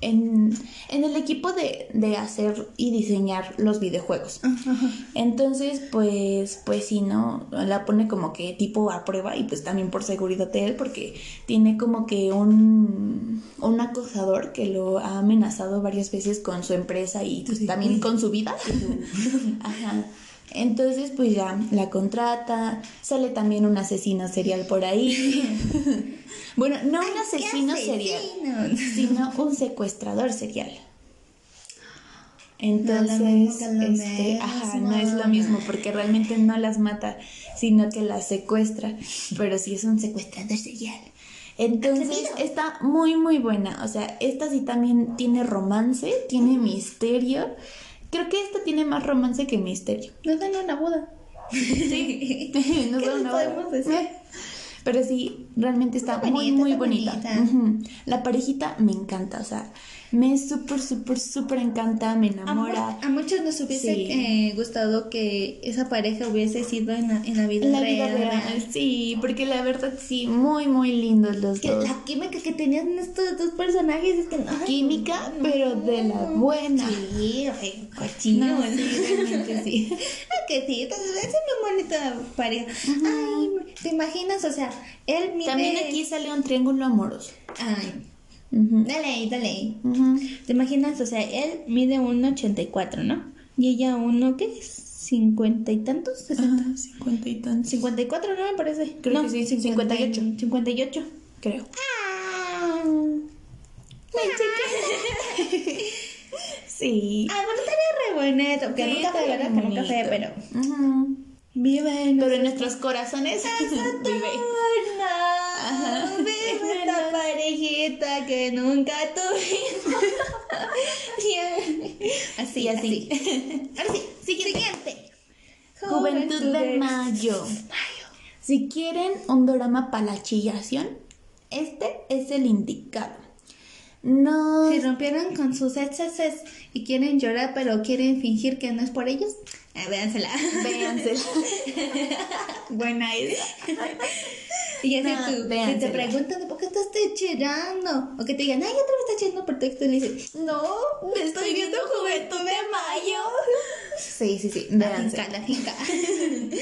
en, en el equipo de, de hacer y diseñar los videojuegos. [laughs] Entonces, pues, pues sí, ¿no? La pone como que tipo a prueba y pues también por seguridad de él, porque tiene como que un, un acosador que lo ha amenazado varias veces con su empresa y pues, también con su vida. [laughs] Ajá. Entonces, pues ya la contrata, sale también un asesino serial por ahí. [laughs] bueno, no un asesino serial, sino un secuestrador serial. Entonces, mismo, lo este, ajá, no es lo mismo. porque realmente no las mata, sino que las secuestra, pero sí es un secuestrador serial. Entonces está muy muy buena, o sea, esta sí también tiene romance, tiene misterio. Creo que esta tiene más romance que misterio. No dan una boda. Sí, [laughs] nos ¿Qué da les una podemos hora. decir? [laughs] Pero sí, realmente está muy, bonita, muy bonita. La parejita me encanta, o sea, me súper, súper, súper encanta, me enamora. a muchos nos hubiese Sí. eh, gustado que esa pareja hubiese sido en la, en la vida la real. vida real, sí, porque la verdad sí, muy, muy lindos los Que dos. la química que tenían estos dos personajes es que no. Química, no. pero de la buena. Sí, ay, cochino. No, sí, realmente sí. [laughs] Ah, que sí, entonces es una bonita pareja. Ay, ¿te imaginas? O sea, él mide... También aquí sale un triángulo amoroso. Ay, Ujú. dale ahí, dale ahí. Ujú. ¿Te imaginas? O sea, él mide 1,84, ¿no? Y ella uno, ¿qué? ¿50 y tantos? 60. Ah, 50 y tantos. 54, ¿no? Me parece. Creo no, que sí, 50 58. 58. Creo. Ah, [laughs] Sí. ah bueno, estaría re bonito. Que Sí, nunca fue, ¿verdad? Que nunca fue, pero... Ujú. Vive Pero en nuestros corazones [laughs] vive. Así, así. [laughs] Ahora sí, siguiente. Juventud de Mayo. Si quieren un drama para la chillación, este es el indicado. No. Si rompieron con sus exes y quieren llorar, pero quieren fingir que no es por ellos, eh, véansela. Véansela. [laughs] Buena esa. [laughs] Y ya No, tú- si te véansela. preguntan por qué estás chillando, o que te digan, ay, otra vez estás chillando por texto, y le dices, no, me estoy viendo Juventud de Mayo. Sí, sí, sí. La Véansela. finca, la finca. [laughs]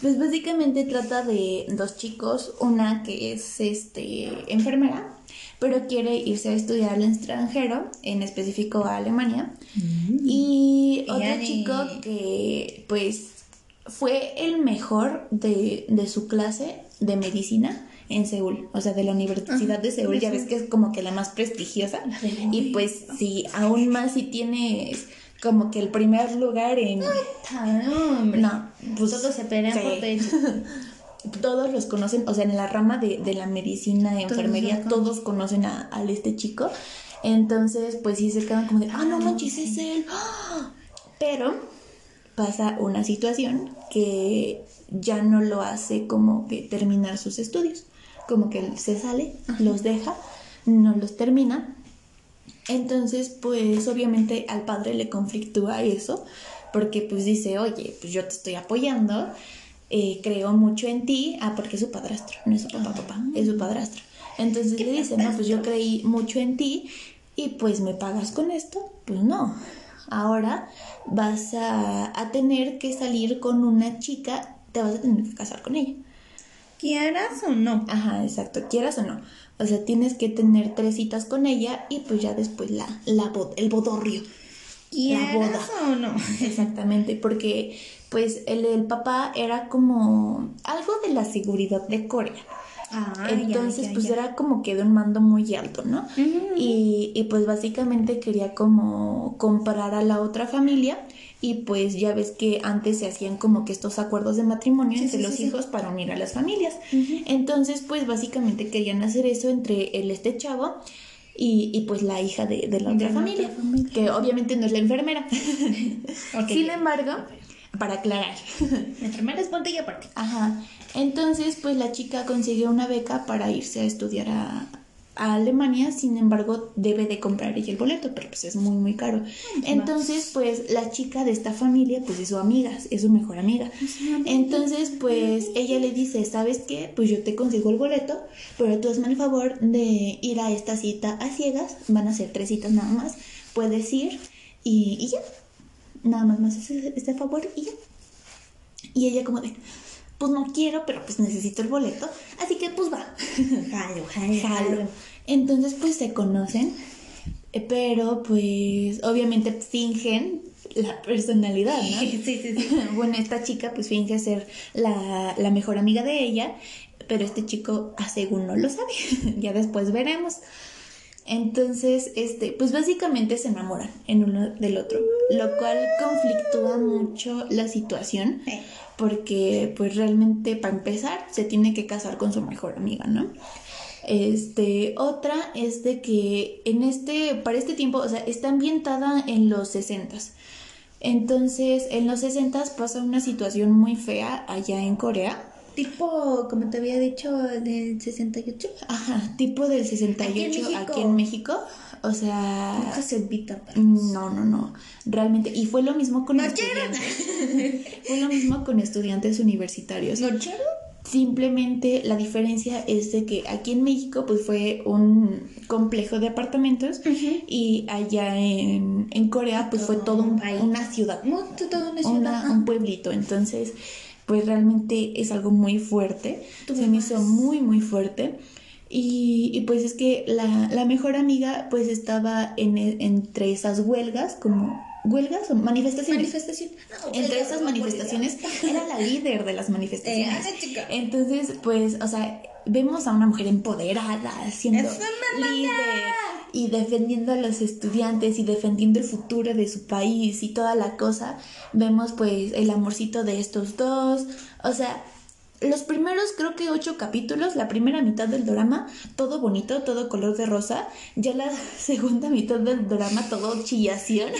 Pues básicamente trata de dos chicos, una que es este enfermera, pero quiere irse a estudiar al extranjero, en específico a Alemania, y otro chico que pues fue el mejor de, de su clase de medicina en Seúl, o sea, de la Universidad de Seúl, ya ves que es como que la más prestigiosa, y pues sí, aún más si tienes como que el primer lugar en... Hombre. No, pues Todos se pelean sí. por pecho. [laughs] todos los conocen, o sea, en la rama de, de la medicina, enfermería, lo todos conocen a, a este chico. Entonces, pues sí se quedan como de, ah, no manches, es él. ¡Ah! Pero pasa una situación que ya no lo hace como que terminar sus estudios. Como que se sale, los deja, no los termina. Entonces, pues obviamente al padre le conflictúa eso, porque pues dice, oye, pues yo te estoy apoyando, eh, creo mucho en ti, ah, porque es su padrastro, no es su papá, papá, es su padrastro. Entonces le dice, no, pues yo creí mucho en ti y pues me pagas con esto, pues no. Ahora vas a, a tener que salir con una chica, te vas a tener que casar con ella. ¿Quieras o no? Ajá, exacto, quieras o no. O sea, tienes que tener tres citas con ella y pues ya después la, la el bodorrio. La boda. ¿Quieras o no? Exactamente, porque pues el, el papá era como algo de la seguridad de Corea. Ah, Entonces, ya, ya, pues ya. era como que de un mando muy alto, ¿no? Y, y pues básicamente quería como comprar a la otra familia y pues ya ves que antes se hacían como que estos acuerdos de matrimonio Sí, entre sí, los sí, hijos para unir a las familias. Entonces, pues básicamente querían hacer eso entre el este chavo y, y pues la hija de, de la otra familia, otra familia. que obviamente no es la enfermera. [laughs] Sin embargo, para aclarar. [laughs] La enfermera es ponte y aparte. Ajá. Entonces, pues la chica consiguió una beca para irse a estudiar a, a Alemania, sin embargo, debe de comprar ella el boleto, pero pues es muy, muy caro. Entonces, pues la chica de esta familia, pues es su amiga, es su mejor amiga. Entonces, pues ella le dice, ¿sabes qué? Pues yo te consigo el boleto, pero tú hazme el favor de ir a esta cita a ciegas, van a ser tres citas nada más, puedes ir y, y ya. Nada más me haces este favor y ya. Y ella como de, pues no quiero, pero pues necesito el boleto, así que pues va. [laughs] Jalo, jalo, Jalo. Entonces pues se conocen, eh, pero pues obviamente fingen la personalidad, ¿no? Sí, sí, sí. [laughs] bueno, esta chica pues finge ser la, la mejor amiga de ella, pero este chico según no lo sabe. [laughs] ya después veremos. Entonces, este, pues básicamente se enamoran en uno del otro, lo cual conflictúa mucho la situación porque pues realmente para empezar se tiene que casar con su mejor amiga, ¿no? Este, otra es de que en este, para este tiempo, o sea, está ambientada en los 60 Entonces, en los 60 pasa una situación muy fea allá en Corea, Tipo, como te había dicho, del 68. Ajá, tipo del 68 aquí en México. O sea. Nunca se evita. No, no, no. Realmente. Y fue lo mismo con estudiantes. fue lo mismo con estudiantes universitarios. ¿No quiero? Simplemente la diferencia es de que aquí en México pues fue un complejo de apartamentos y allá en, en Corea pues fue todo un, una ciudad, toda una ciudad. un pueblito. Entonces pues realmente es algo muy fuerte. Se me hizo muy muy fuerte. Y, y, pues es que la, la mejor amiga pues estaba en, entre esas huelgas como huelgas o manifestaciones. Manifestación. Entre esas manifestaciones era la líder de las manifestaciones. Eh, Entonces, pues, o sea, vemos a una mujer empoderada, siendo líder y defendiendo a los estudiantes y defendiendo el futuro de su país y toda la cosa. Vemos pues el amorcito de estos dos. O sea, los primeros creo que ocho capítulos, la primera mitad del drama, todo bonito, todo color de rosa. Ya la [laughs] segunda mitad del drama, todo chillación.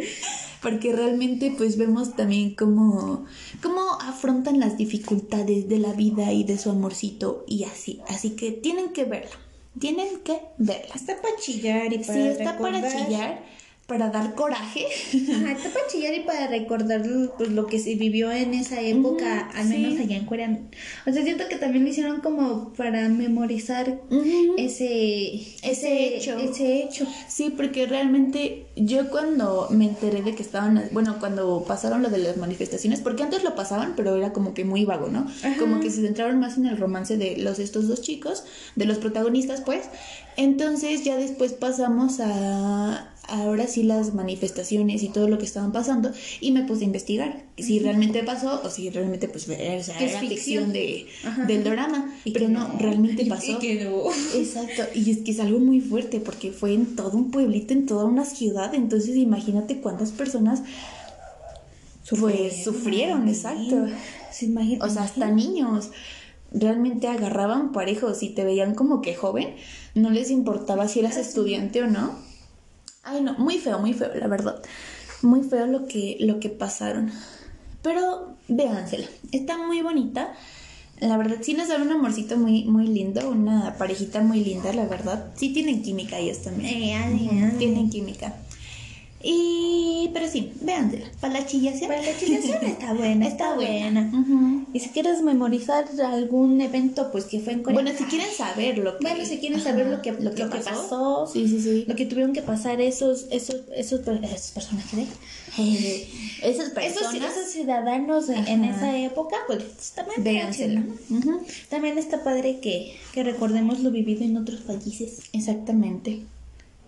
[laughs] Porque realmente pues vemos también cómo, cómo afrontan las dificultades de la vida y de su amorcito y así. Así que tienen que verla. Tienen que verla. Está para chillar y para Sí, está para chillar para dar coraje. Ajá, [laughs] está para chillar y para recordar pues, lo que se vivió en esa época, al menos allá en Corea. O sea, siento que también lo hicieron como para memorizar ese, ese hecho. Ese hecho. Sí, porque realmente yo cuando me enteré de que estaban, bueno, cuando pasaron lo de las manifestaciones, porque antes lo pasaban, pero era como que muy vago, ¿no? Como que se centraron más en el romance de los estos dos chicos, de los protagonistas, pues. Entonces ya después pasamos a ahora sí las manifestaciones y todo lo que estaban pasando y me puse a investigar si realmente pasó o si realmente pues o sea, era ficción de, del drama pero no, realmente pasó. [laughs] exacto y es que es algo muy fuerte porque fue en todo un pueblito en toda una ciudad entonces imagínate cuántas personas pues sufrieron. exacto. O sea hasta niños realmente agarraban parejos y te veían como que joven no les importaba si eras estudiante o no Ay, no, muy feo, muy feo, la verdad. Muy feo lo que, lo que pasaron. Pero véansela, está muy bonita. La verdad, sí nos dan un amorcito muy, muy lindo, una parejita muy linda, la verdad. Sí tienen química ellos también. Tienen química. Y, pero sí, véansela. Para la chillación. Para la chillación está [laughs] buena, está, buena. Y si quieres memorizar algún evento, pues que fue en Corea. Bueno, si quieren saber lo que. Bueno, si quieren saber lo que, lo que, pasó, Sí, sí, sí. Lo que tuvieron que pasar esos, esos, esos, esos personajes. ¿eh? [laughs] Personas. Esos, esos ciudadanos en esa época, pues también. Véansela. También está padre que, que recordemos lo vivido en otros países. Exactamente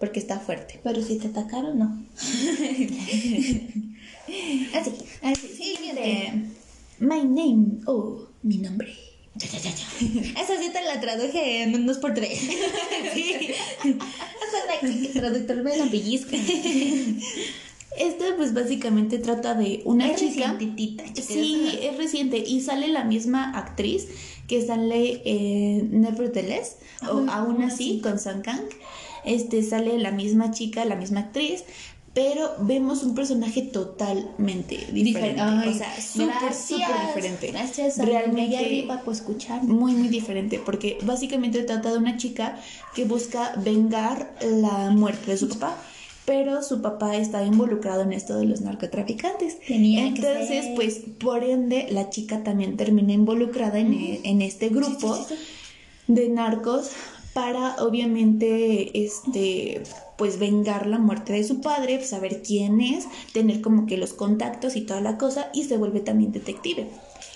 porque está fuerte. Pero si te atacaron, no. [laughs] así, así. Siguiente. My name. Oh, mi nombre. Esa sí te la traduje en un 2 por 3 [laughs] sí. Traductor me la pellizca. [laughs] Esta pues básicamente trata de una es chica. Sí, es reciente y sale la misma actriz que sale en Nevertheless o aún así con Sang Kang este sale la misma chica, la misma actriz, pero vemos un personaje totalmente diferente. o sea, súper, súper diferente. Gracias Realmente por escuchar. Muy, muy diferente, porque básicamente trata de una chica que busca vengar la muerte de su papá. Pero su papá está involucrado en esto de los narcotraficantes. Tenía Entonces, pues, por ende, la chica también termina involucrada en, en este grupo de narcos para obviamente este pues vengar la muerte de su padre, saber quién es, tener como que los contactos y toda la cosa y se vuelve también detective.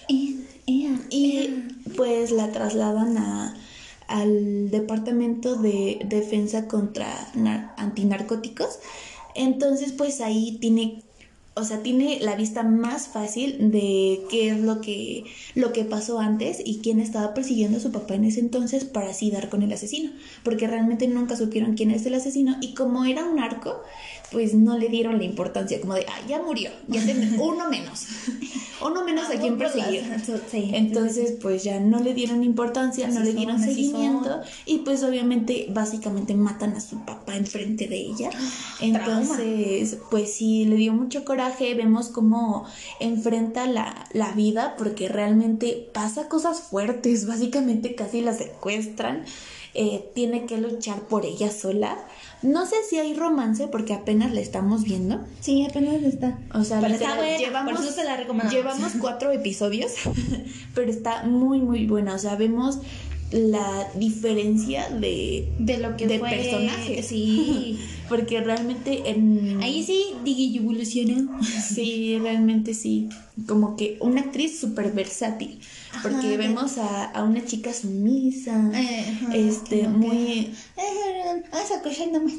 y pues la trasladan a, al departamento de defensa contra antinarcóticos. Entonces pues ahí tiene o sea, tiene la vista más fácil de qué es lo que, lo que pasó antes y quién estaba persiguiendo a su papá en ese entonces para así dar con el asesino. Porque realmente nunca supieron quién es el asesino y como era un arco, pues no le dieron la importancia, como de, ah, ya murió, ya [laughs] uno menos, uno menos a quien perseguir. Entonces, pues ya no le dieron importancia, no le dieron seguimiento y pues obviamente básicamente matan a su papá enfrente de ella. Entonces, pues sí, le dio mucho coraje. Vemos cómo enfrenta la, la vida, porque realmente pasa cosas fuertes, básicamente casi la secuestran, eh, tiene que luchar por ella sola. No sé si hay romance, porque apenas la estamos viendo. Sí, apenas está. O sea, Pero está buena, llevamos, por eso se la recomendamos. llevamos cuatro episodios, [laughs] pero está muy, muy buena. O sea, vemos la diferencia de, De lo que de fue. [laughs] Sí. [laughs] Porque realmente en... Ahí sí, evolucionó. [laughs] Sí, realmente sí. Como que una actriz súper versátil. Porque vemos a, a una chica sumisa, Eh, ajá, este, como que- muy... Eh, Vamos a coger nomás.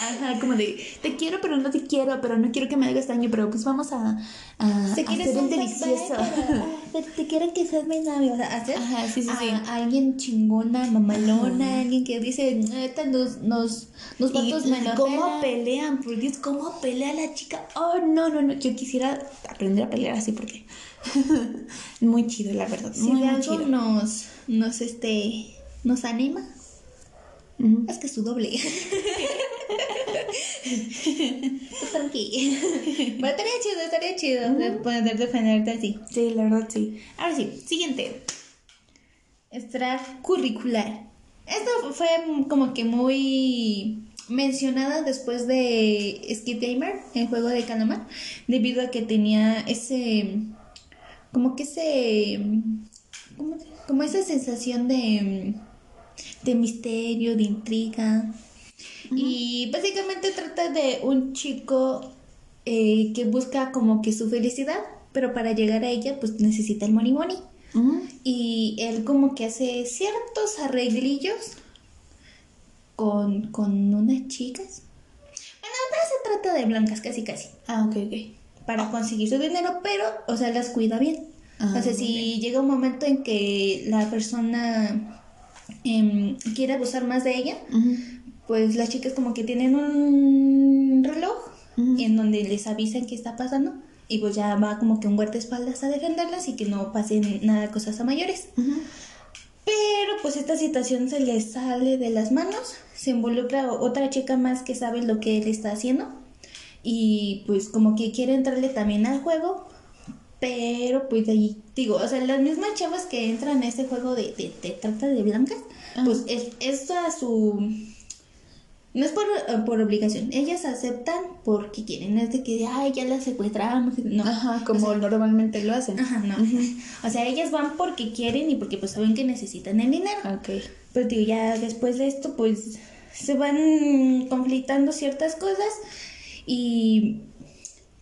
Ajá, como de, te quiero, pero no te quiero, pero no quiero que me hagas daño, pero pues vamos a, a, Se a hacer ser el delicioso. ah, te quiero que seas mi novio. O sea, hacer Ajá, sí, sí, a, sí. alguien chingona, mamalona, alguien que dice, neta, nos, nos, vatos me lo cómo pelan". pelean, por Dios, cómo pelea la chica. Oh, no, no, no, yo quisiera aprender a pelear así porque [laughs] muy chido, la verdad. Si muy, de muy algo chido. nos, nos, este, nos anima, Es que es su doble. Tú [laughs] tranqui. Pero estaría chido, estaría chido de poder defenderte así. Sí, la verdad sí. Ahora sí, siguiente. extracurricular. Esto fue como que muy mencionada después de Skip Gamer, el juego de Calamar, debido a que tenía ese, como que ese, ¿cómo se- como esa sensación de, de misterio, de intriga. Y básicamente trata de un chico eh, que busca como que su felicidad, pero para llegar a ella pues necesita el money money. Y él como que hace ciertos arreglillos con, con unas chicas. Bueno, pero se trata de blancas casi casi. Ah, ok, ok. Para conseguir su dinero, pero, o sea, las cuida bien. Ah, o sea, si llega un momento en que la persona em, quiere abusar más de ella, pues las chicas como que tienen un reloj en donde les avisan qué está pasando y pues ya va como que un guardaespaldas a defenderlas y que no pasen nada cosas a mayores. Pero pues esta situación se le sale de las manos, se involucra otra chica más que sabe lo que él está haciendo y pues como que quiere entrarle también al juego, pero pues de ahí digo, o sea, las mismas chavas que entran a este juego de, de, de trata de blancas, pues es, es a su... No es por, eh, por obligación, ellas aceptan porque quieren, no es de que, ay, ya las secuestramos, no. Ajá, como normalmente lo hacen. Ajá, no. O sea, ellas van porque quieren y porque pues saben que necesitan el dinero. Ok. Pero digo, ya después de esto, pues se van conflictando ciertas cosas y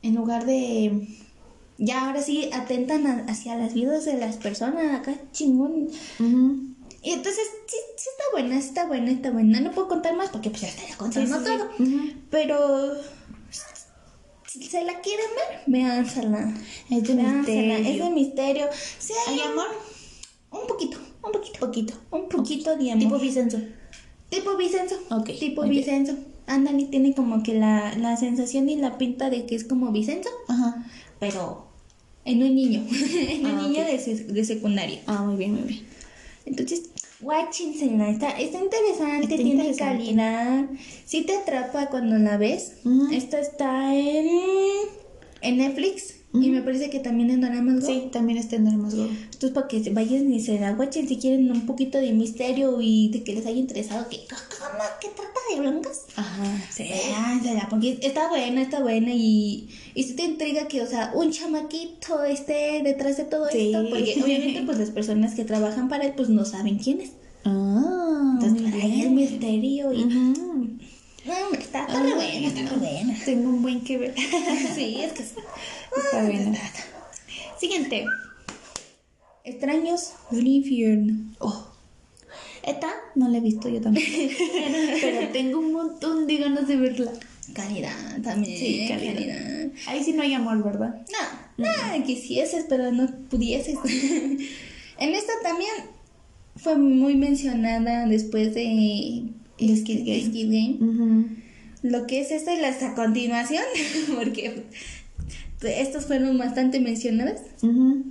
en lugar de ya ahora sí atentan a- hacia las vidas de las personas acá chingón. Y entonces sí, sí está buena, está buena, está buena. No puedo contar más porque pues ya estaría contando Sí, sí, todo. Pero si se la quieren ver, véansela. Es de Véansela, misterio. Es de misterio. Hay, ¿Hay amor? Un poquito, un poquito. Poquito. Un poquito de amor. Tipo Vicenzo. Tipo Vicenzo. Ok, Tipo bien. Vicenzo. Ándale, tiene como que la, la sensación y la pinta de que es como Vicenzo, Ajá. Pero en un niño. [laughs] en un Ah, niño de, sec- de secundaria. Ah, muy bien, muy bien. Entonces, guáchinsela. Está, está interesante, Está tiene interesante. calidad. Sí te atrapa cuando la ves. Esta está en, en Netflix. Y me parece que también en Doramas Go. Sí, también está en Armas Go. Entonces, para que vayan y se la guachen si quieren un poquito de misterio y de que les haya interesado que, ¿cómo? ¿Qué trata de blancas? Ajá. Sí, véansela, porque está buena, está buena y, y si te intriga que, o sea, un chamaquito esté detrás de todo Sí. esto, porque obviamente pues las personas que trabajan para él pues no saben quién es. Ah, Entonces, ahí el misterio y... No, está, está re buena, está re buena. Tengo un buen que ver. [laughs] Sí, es que... Está buena. Siguiente. Extraños del infierno. Oh. Esta no la he visto yo también. [laughs] Pero tengo un montón de ganas de verla. Calidad también. Sí, calidad. calidad. Ahí sí no hay amor, ¿verdad? No, no, quisieses, pero no pudieses. [laughs] en esta también fue muy mencionada después de Skid Game. Skid Game. Ujú. Lo que es esta y las a continuación, [laughs] porque estas fueron bastante mencionadas. Ujú.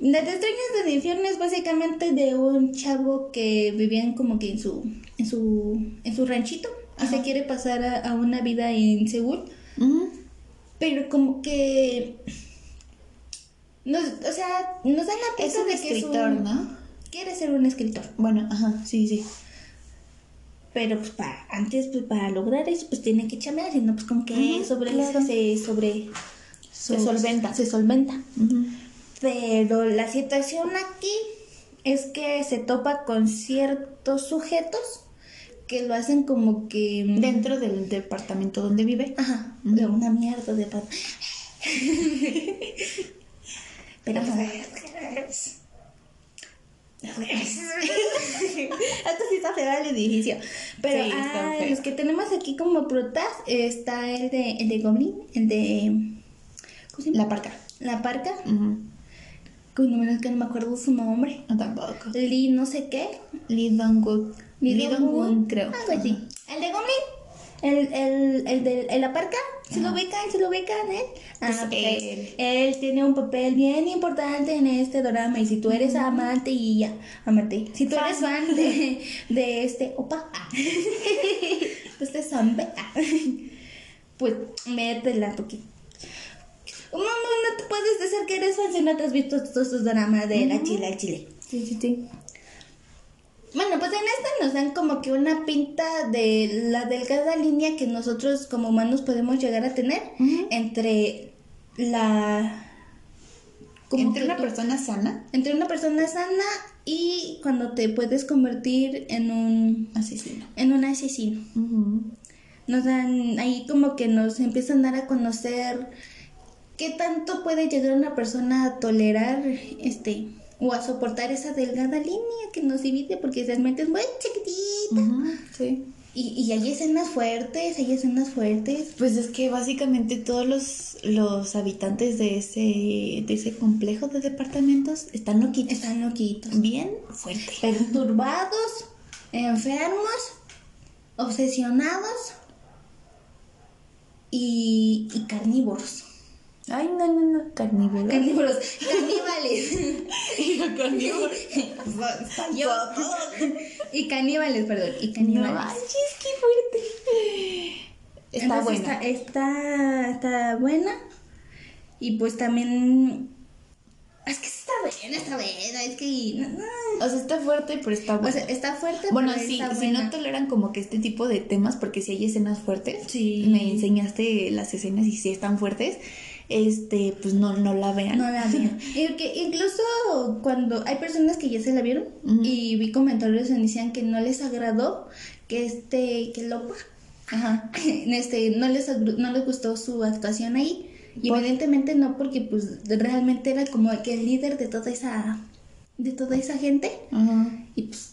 Las extrañas del infierno es básicamente de un chavo que vivía como que en su, en su, en su ranchito y se quiere pasar a, a una vida en Seúl. Pero como que nos, o sea, nos dan la Es pista un de que es escritor, un- ¿no? Quiere ser un escritor. Bueno, ajá, sí, sí. Pero pues para, antes pues para lograr eso pues tiene que chamear, si no pues como que Ujú, sobre claro. se sobre Se solventa. Se solventa. Pero la situación aquí es que se topa con ciertos sujetos que lo hacen como que mm, Dentro del departamento donde vive. Ajá, de una mierda de [laughs] Pero pues, [laughs] Esto sí está feo el edificio. Pero Sí, ah, los que tenemos aquí como protas está el de el de Goblin, el de ¿cómo se llama? La parca. La parca, Ujú. con números que no me acuerdo su nombre. No, tampoco. Lee no sé qué. Lee Dong-wook. Lee Dong-wook, creo. Algo así. El de Goblin. El, el, el de el la parca. ¿Se lo ubican? ¿Se lo ubican él? Ah, Pues pues, él. él tiene un papel bien importante en este drama. Y si tú eres amante y ya, amate. Si tú eres fan de, de este opa, ah, de [laughs] este zombie, ah, pues métela porque no, no, no te puedes decir que eres fan si no te has visto todos estos dramas de la chile al chile. Sí, sí, sí. Bueno, pues en esta nos dan como que una pinta de la delgada línea que nosotros como humanos podemos llegar a tener entre la... como Entre una tú- persona sana. entre una persona sana y cuando te puedes convertir en un Asesino. en un asesino. Nos dan ahí como que nos empiezan a dar a conocer qué tanto puede llegar una persona a tolerar este o a soportar esa delgada línea que nos divide porque realmente es muy chiquitita. Ujú, Sí. Y, y hay escenas fuertes, hay escenas fuertes. Pues es que básicamente todos los, los habitantes de ese, de ese complejo de departamentos están loquitos. Están loquitos. Bien fuerte. Perturbados, enfermos, obsesionados y, y carnívoros. Ay, no, no, no. Carnívoro. Carnívoros, caníbales. [laughs] Carnívoro. Yo. y caníbales, perdón. Y No caníbales. manches, qué fuerte. Está Entonces, buena. Está, está, está buena. Y pues también. Es que está buena, está buena. Es que. no, no. O sea, está fuerte, pero está O buena. sea, está fuerte. bueno, pero sí, está si buena. no toleran como que este tipo de temas, porque si hay escenas fuertes, Sí. me enseñaste las escenas y si están fuertes, este, pues no, no la vean. No la vean. [laughs] Y que incluso cuando hay personas que ya se la vieron y vi comentarios donde decían que no les agradó que este, que Lopa, Ajá. [laughs] este, no les, no les gustó su actuación ahí. Y ¿Por? evidentemente no, porque pues realmente era como que el líder de toda esa, de toda esa gente. Ajá. Y pues...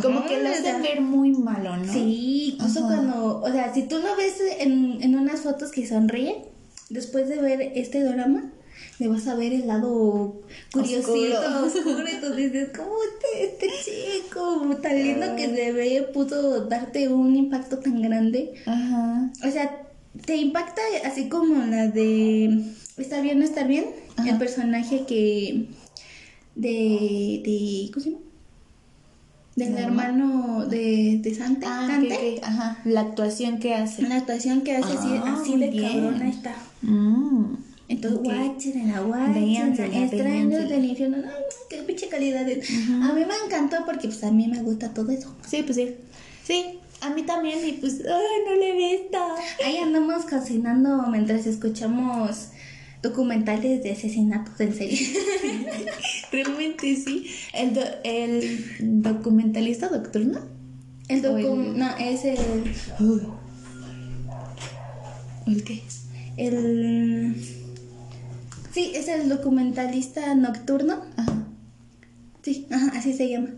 Como que lo hacen ver muy malo, ¿no? Sí, incluso Ajá. cuando, o sea, si tú lo ves en, en unas fotos que sonríe, después de ver este drama, le vas a ver el lado curiosito, Oscuro. [laughs] oscuro, y tú dices, ¿cómo este, este chico tan lindo que se ve pudo darte un impacto tan grande? Ajá. O sea, te impacta así como la de ¿Estar bien no estar bien? Ajá. El personaje que de, de ¿cómo se llama? Del ¿De hermano de, de Sante, Ah, Ajá. La actuación que hace. La actuación que hace así, Ah, así de bien. cabrona está. Mm. Entonces, guáchenla, guáchenla. Extraños del infierno. Ay, qué pinche calidad. es. A mí me encantó porque pues a mí me gusta todo eso. Sí, pues sí. Sí, a mí también, y pues, ay, no le he visto. Ahí andamos cocinando mientras escuchamos documentales de asesinatos en serie. [laughs] Realmente sí. El, do- el documentalista nocturno. El- docu... No, es el... ¿El qué? El... Sí, es el documentalista nocturno. Ajá. Sí, ajá, así se llama.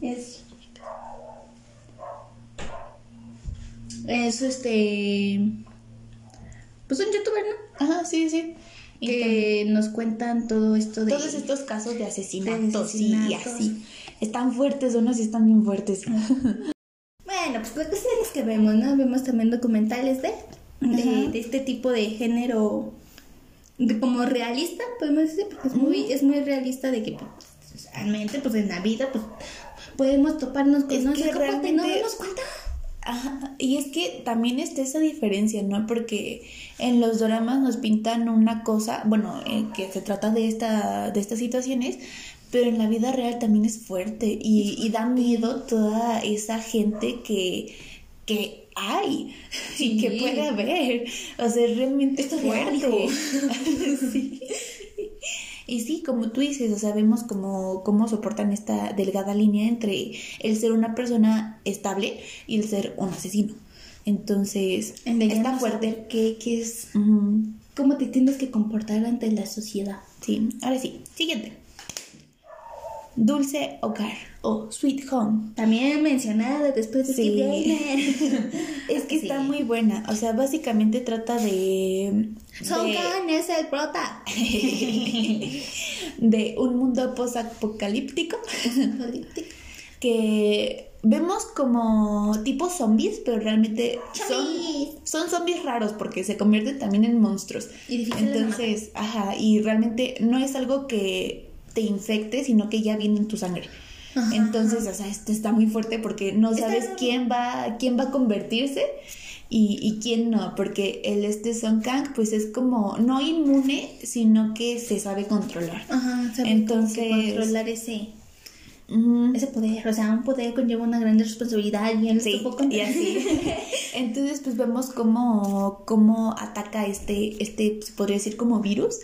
Es. Es este. Pues un youtuber, ¿no? Ajá, sí, sí. Y Que nos cuentan todo esto de. Todos estos casos de asesinatos, De y asesinatos. así. Están fuertes, unos y están bien fuertes. Bueno, pues la cuestión es que vemos, ¿no? Vemos también documentales de. De, este tipo de género. de como realista, podemos decir, porque es muy, es muy realista de que pues, realmente, pues en la vida, pues podemos toparnos con no sé cómo no darnos cuenta. Ajá, y es que también está esa diferencia, ¿no? Porque en los dramas nos pintan una cosa, bueno, eh, que se trata de, esta, de estas situaciones, pero en la vida real también es fuerte y, y da miedo toda esa gente que, que hay y que Sí. puede haber. O sea, realmente Esto es fuerte. [laughs] Sí. Y sí, como tú dices, o sea, vemos cómo, cómo soportan esta delgada línea entre el ser una persona estable y el ser un asesino. Entonces, ya está no fuerte. saber qué, qué es, Ujú. cómo te tienes que comportar ante la sociedad. Sí, ahora sí. Siguiente. Dulce Hogar o Sweet Home. También mencionada después de Sí. [laughs] Es que Sí. está muy buena. O sea, básicamente trata de. Son de- Khan es el prota. [laughs] de un mundo post-apocalíptico que vemos como tipo zombies, pero realmente son, Zombies. son zombies raros porque se convierten también en monstruos. Y Entonces, ajá, y realmente no es algo que te infecte, sino que ya viene en tu sangre. Ajá, Entonces, o sea, esto está muy fuerte porque no sabes quién va, quién va a convertirse y, y quién no, porque el este Son Kang pues es como no inmune, sino que se sabe controlar. Ajá, sabe Entonces- controlar ese, ese poder. O sea, un poder conlleva una gran responsabilidad y él Sí, y así. [laughs] Entonces, pues vemos cómo, cómo ataca este, este, se podría decir como virus,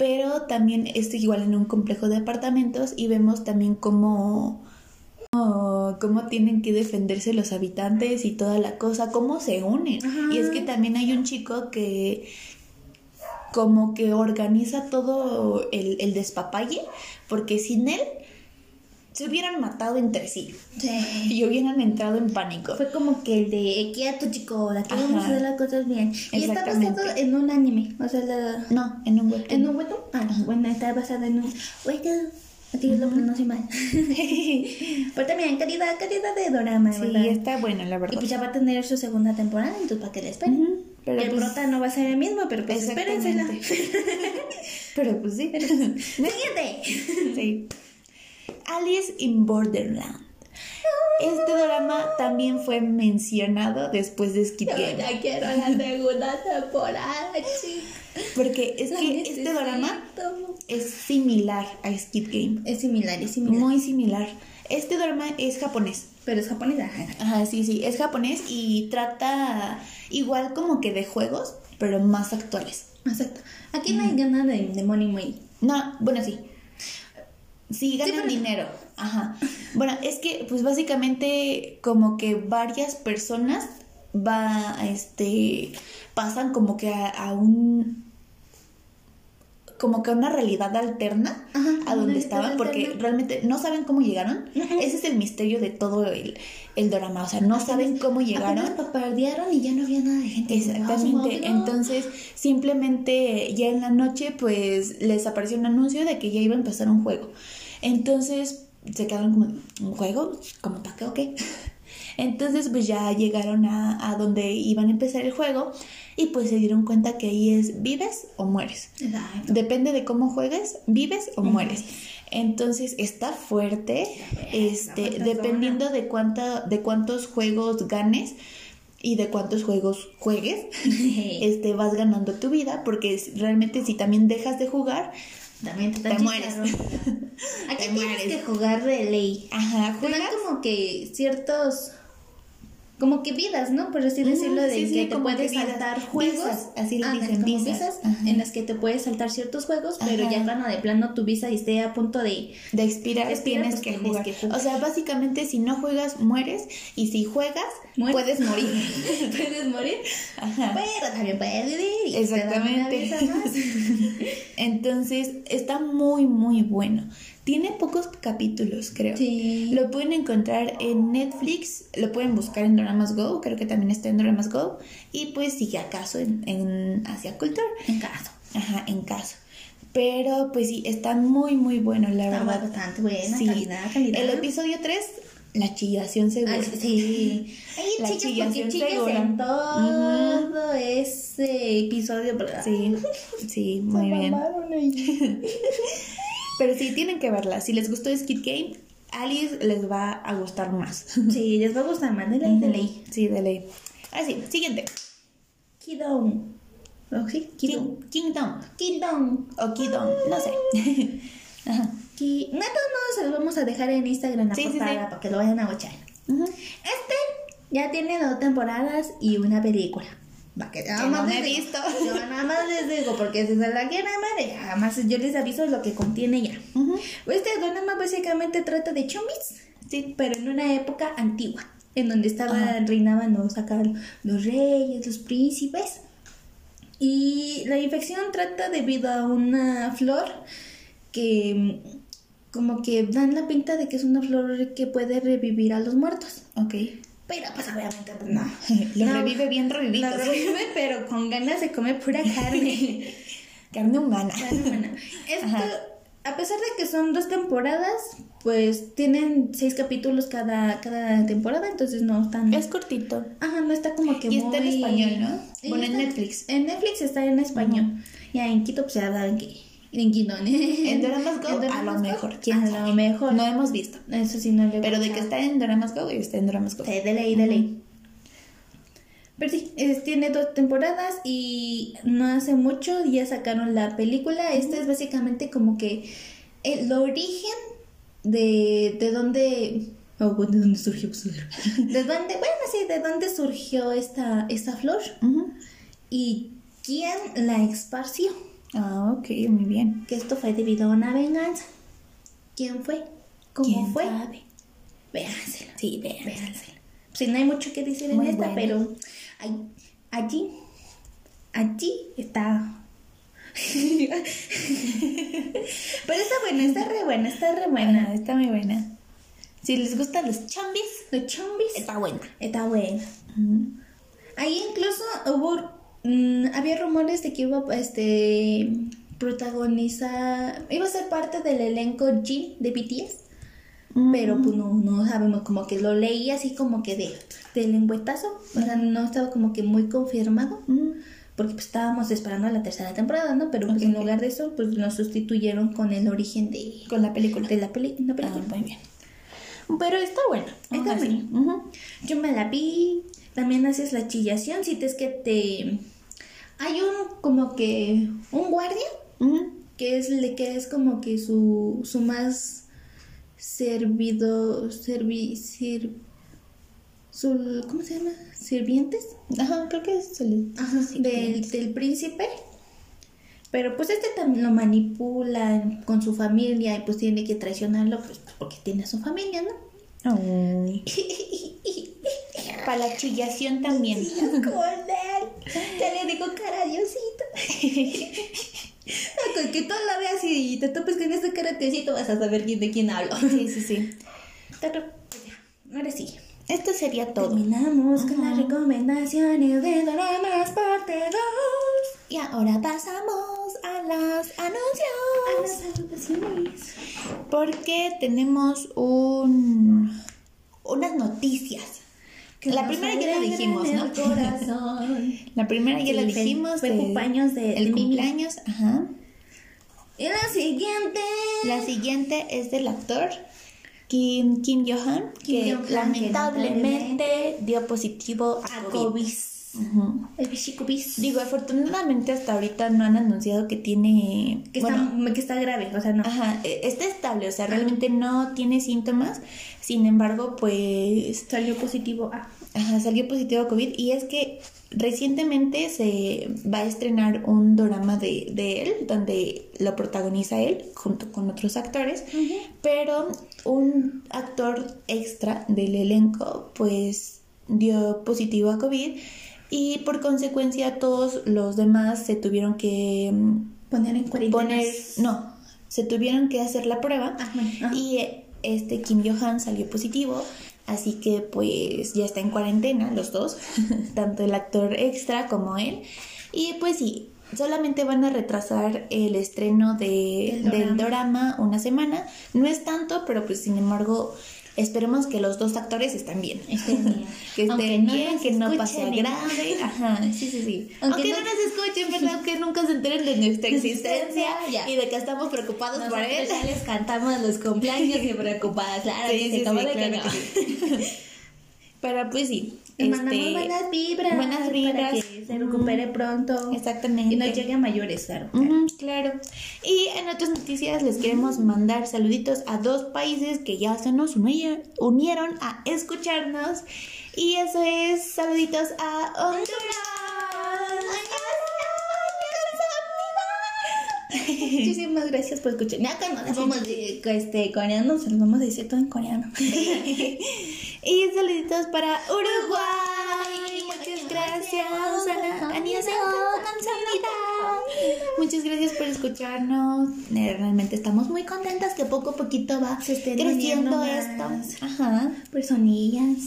pero también es igual en un complejo de apartamentos y vemos también cómo, cómo, cómo tienen que defenderse los habitantes y toda la cosa, cómo se unen. Ajá. Y es que también hay un chico que como que organiza todo el, el despapalle, porque sin él se hubieran matado entre sí Sí. y hubieran entrado en pánico. Fue como que el de quieto chico, la que vamos a hacer las cosas bien. Y está basado en un anime. O sea, la... No, en un webtoon. ¿En un webtoon? Ah, bueno, está basado en un webtoon. Aquí yo lo pronuncio mal. [laughs] Pero también calidad, calidad de dorama, sí, ¿verdad? está buena, la Y verdad. pues ya va a tener su segunda temporada, entonces para que la esperen. Ujú, pero el pues- prota no va a ser el mismo, pero pues espérensela. [laughs] Pero pues sí. [laughs] Siguiente. sí. Alice in Borderland. Este drama también fue mencionado después de Skid Game. Ya quiero la segunda temporada, chicos. Porque es que este drama es similar a Skid Game. Es similar, es similar. Muy similar. Este drama es japonés. Pero es japonesa. Ajá, sí, sí, es japonés y trata igual como que de juegos, pero más actuales. Exacto. Aquí no hay ganas de, de money money. No, bueno, sí. Sí, ganan pero- dinero. Ajá. Bueno, es que, pues básicamente, como que varias personas va, este, pasan como que a, a un, como que a una realidad alterna Ajá, a donde estaban, porque alterna. realmente no saben cómo llegaron. Ese es el misterio de todo el, el drama. O sea, no saben cómo llegaron. Apenas papardearon y ya no había nada de gente. Exactamente. Entonces, simplemente ya en la noche, pues les apareció un anuncio de que ya iba a empezar un juego. Entonces, se quedaron como, ¿un juego? ¿Como para qué o qué? [laughs] Entonces, pues ya llegaron a, a donde iban a empezar el juego y pues se dieron cuenta que ahí es vives o mueres. Exacto. Depende de cómo juegues, vives o mueres. Entonces está fuerte, este, dependiendo de cuánta, de cuántos juegos ganes y de cuántos juegos juegues, [laughs] este, vas ganando tu vida, porque realmente si también dejas de jugar, También te, te mueres. [laughs] Aquí Te tienes mueres. que jugar de ley. Ajá, Te dan juegas. como que ciertos. Como que vidas, ¿no? Por así decirlo, de sí, sí, que te puedes que saltar juegos. Visas, así le dicen, como visas. Ajá. en las que te puedes saltar ciertos juegos, pero ya cuando de plano tu visa esté a punto de. De expirar, Expirar, tienes, pues que, tienes jugar. que jugar. O sea, básicamente si no juegas, mueres. Y si juegas, puedes morir. [laughs] puedes morir, Ajá. pero también puedes vivir. y Exactamente. más. [laughs] Entonces, está muy, muy bueno. Tiene pocos capítulos, creo. Sí. Lo pueden encontrar en Netflix, lo pueden buscar en Doramas Go, creo que también está en Doramas Go. Y pues, si acaso, en, en Asia Culture. En caso. Ajá, en caso. Pero, pues sí, está muy, muy bueno, la Está verdad. bastante buena, Sí. calidad, calidad. El episodio 3, la chillación segura. Ay, sí. [laughs] Ahí La chicas porque chicas segura. en todo ese episodio, ¿verdad? Sí, sí, [laughs] muy bien. [laughs] Pero sí, tienen que verla. Si les gustó Skid Game, Alice les va a gustar más. [laughs] Sí, les va a gustar más, de ley, de ley. Sí, de ley. Ahora sí, siguiente. Kidon. ¿Oh, sí? Kidon. King- Kingdom. Kidon. O Kingdom, no sé. [laughs] Ajá. Ki- No, modos se los vamos a dejar en Instagram la Sí, sí, portada sí. para que lo vayan a watchar. Este ya tiene dos temporadas y una película. Va que nada Que más no les digo. visto. [laughs] Yo nada más les digo, porque si se la quieren ver, ya más yo les aviso lo que contiene ya. Ujú. Este drama básicamente trata de chombis, Sí. pero en una época antigua, en donde estaban, reinaban los, acá, los reyes, los príncipes. Y la infección trata debido a una flor que como que dan la pinta de que es una flor que puede revivir a los muertos. Ok. Pero pues obviamente pues, no. [laughs] Lo No, revive bien revivido. revive, [laughs] pero con ganas de comer pura carne. [laughs] Carne humana. Carne humana. Esto, Ajá. a pesar de que son dos temporadas, pues tienen seis capítulos cada, cada temporada, entonces no están... Es cortito. Ajá, no está como que Y está en muy- español, ¿no? Sí, Bueno, en Netflix. En Netflix está en español. Ya en Quito pues se habla en, qui- en Quito. En Doramas [laughs] Go, En a lo mejor. ¿Quién a sabe? lo mejor. No hemos visto. Eso sí no le Pero de que está en Doramas Go, está en Doramas Go. Sí, de ley, de ley. Pero sí, es- tiene dos temporadas y no hace mucho ya sacaron la película. Esta es básicamente como que el origen de, de dónde... Oh, ¿de dónde surgió? [laughs] De dónde, bueno, sí, de dónde surgió esta, esta flor Ujú. y quién la esparció. Ah, ok, muy bien. Que esto fue debido a una venganza. ¿Quién fue? ¿Cómo ¿Quién fue? sabe? Véansela. Sí, vean. Véansela. Sí, no hay mucho que decir en esta, buena. pero allí, allí está. [laughs] pero está buena, está re buena, está re buena. Está muy buena. Si les gustan los chombis, Los chombis está buena. está buena. Ahí incluso hubo, mm, había rumores de que iba a este, protagonizar, iba a ser parte del elenco G de BTS. Pero pues no, no sabemos, como que lo leí así como que de, de lengüetazo, o sea, no estaba como que muy confirmado, porque pues estábamos esperando la tercera temporada, ¿no? Pero pues en lugar de eso, pues nos sustituyeron con el origen de, Con la película. de la, peli la Ah, película. muy bien. Pero está buena, está buena. Ujú. Yo me la vi, también haces la chillación, si te es que te... Hay un como que un guardia Ujú. que es que es como que su su más servido servi sir- su ¿cómo se llama? sirvientes Ajá, creo que se les... Ajá, del, del príncipe pero pues este también lo manipula con su familia y pues tiene que traicionarlo pues porque tiene a su familia ¿no? Ay. Para la chillación también. Ya le digo cara a Diosito. Con que tú la veas y te topes con esa cara Diosito vas a saber de quién hablo. Sí, sí, sí. Pero, ya, ahora sí. Esto sería todo. Terminamos con las recomendaciones de Doramas parte 2. Y ahora pasamos a las A anuncios. las saludaciones. Porque tenemos un unas noticias. [laughs] La primera ya la dijimos, ¿no? corazón. La primera ya Sí, la dijimos. fue de- cumpleaños de- El de cumpleaños, ajá. Y la siguiente. La siguiente es del actor Kim, Kim Yo-han, Kim que lamentablemente dio positivo a, A COVID. COVID. Ujú. El bichico bis. Digo, afortunadamente hasta ahorita no han anunciado que tiene... que, bueno, está, que está grave, o sea, no. Ajá, e- está estable, o sea, realmente no tiene síntomas. Sin embargo, pues Salió positivo a. ajá, salió positivo a COVID. Y es que recientemente se va a estrenar un drama de, de él, donde lo protagoniza él junto con otros actores. Pero un actor extra del elenco, pues dio positivo a COVID. Y por consecuencia, todos los demás se tuvieron que mm, Poner en cuarentena. poner, no, se tuvieron que hacer la prueba ajá. y eh, este Kim Johan salió positivo, así que pues ya está en cuarentena los dos, [laughs] tanto el actor extra como él. Y pues sí, solamente van a retrasar el estreno de, Del drama una semana. No es tanto, pero pues sin embargo Esperemos que los dos actores estén bien. Estén bien. [laughs] que estén Aunque no bien, nos que no pase a escuchen, grave. Ajá, sí, sí, sí. Aunque, Aunque no no- nos escuchen, ¿verdad? Que nunca se enteren de nuestra existencia Ya. y de que estamos preocupados por él. ya les [laughs] cantamos los cumpleaños y preocupadas. Claro, Sí, sí, sí, que claro no. que sí. [laughs] Pero pues sí. Les este, mandamos buenas vibras. buenas vibras. Para que se recupere pronto. Exactamente. Y no llegue a mayores, claro. Claro. Y en otras noticias les queremos mandar saluditos a dos países que ya se nos uni- unieron a escucharnos. Y eso es saluditos a Honduras. Muchísimas gracias por escuchar. Ya cuando les vamos este, coreano, se los vamos a decir todo en coreano. [laughs] Y saluditos para Uruguay. Muchas gracias. Ana- Muchas gracias por escucharnos. Eh, Realmente estamos muy contentas que poco a poquito va Se creciendo esto. Ajá. Personillas.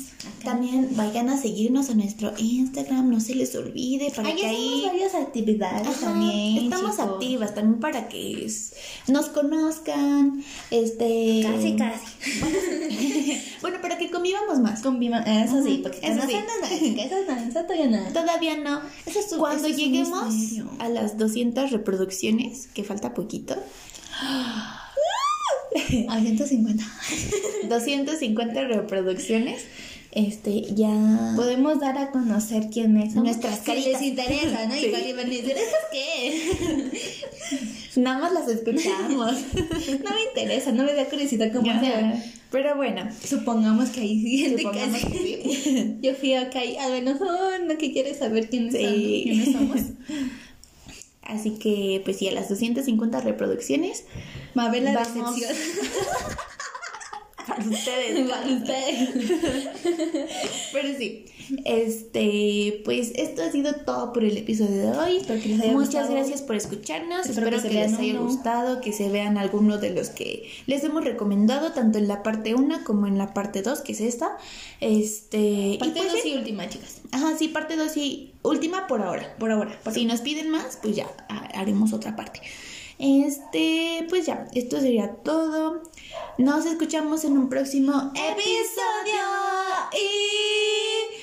También vayan a seguirnos a nuestro Instagram, no se les olvide para Ahí que ahí varias actividades Ajá, también. estamos chicos. activas también para que nos conozcan, este Casi, casi. [laughs] bueno, para que convivamos más. Conviva, eso sí, porque eso sí. no, eso todavía no. Todavía no. Eso es Cuando eso es lleguemos a las 200 reproducciones, que falta poquito, A 150. 250 reproducciones, este, ya... Podemos dar a conocer quiénes son. Nuestras Si caritas. les interesa, ¿no? Sí. Igual iban a decir, ¿estas qué? [laughs] Nada más las escuchamos. [laughs] No me interesa, no me da curiosidad cómo Ya. sea. Pero bueno, Supongamos que gente Supongamos que, sí. [laughs] Yo fui acá y al menos uno que quiere saber quiénes, Sí. son, quiénes somos. Así que, pues sí, a las 250 reproducciones. Va a haber la Vamos. decepción. [laughs] [laughs] Para ustedes. Para ustedes. [laughs] Pero sí, este, pues esto ha sido todo por el episodio de hoy. Espero que les haya Muchas gustado. gracias por escucharnos. Espero Espero, que les haya uno. gustado, que se vean algunos de los que les hemos recomendado, tanto en la parte 1 como en la parte 2, que es esta. Este, Parte pues dos sí. y última, chicas. Ajá, sí, parte 2 y última por ahora. Por ahora. por Si nos piden más, pues ya ha- haremos otra parte. Este, pues ya, esto sería todo. Nos escuchamos en un próximo episodio y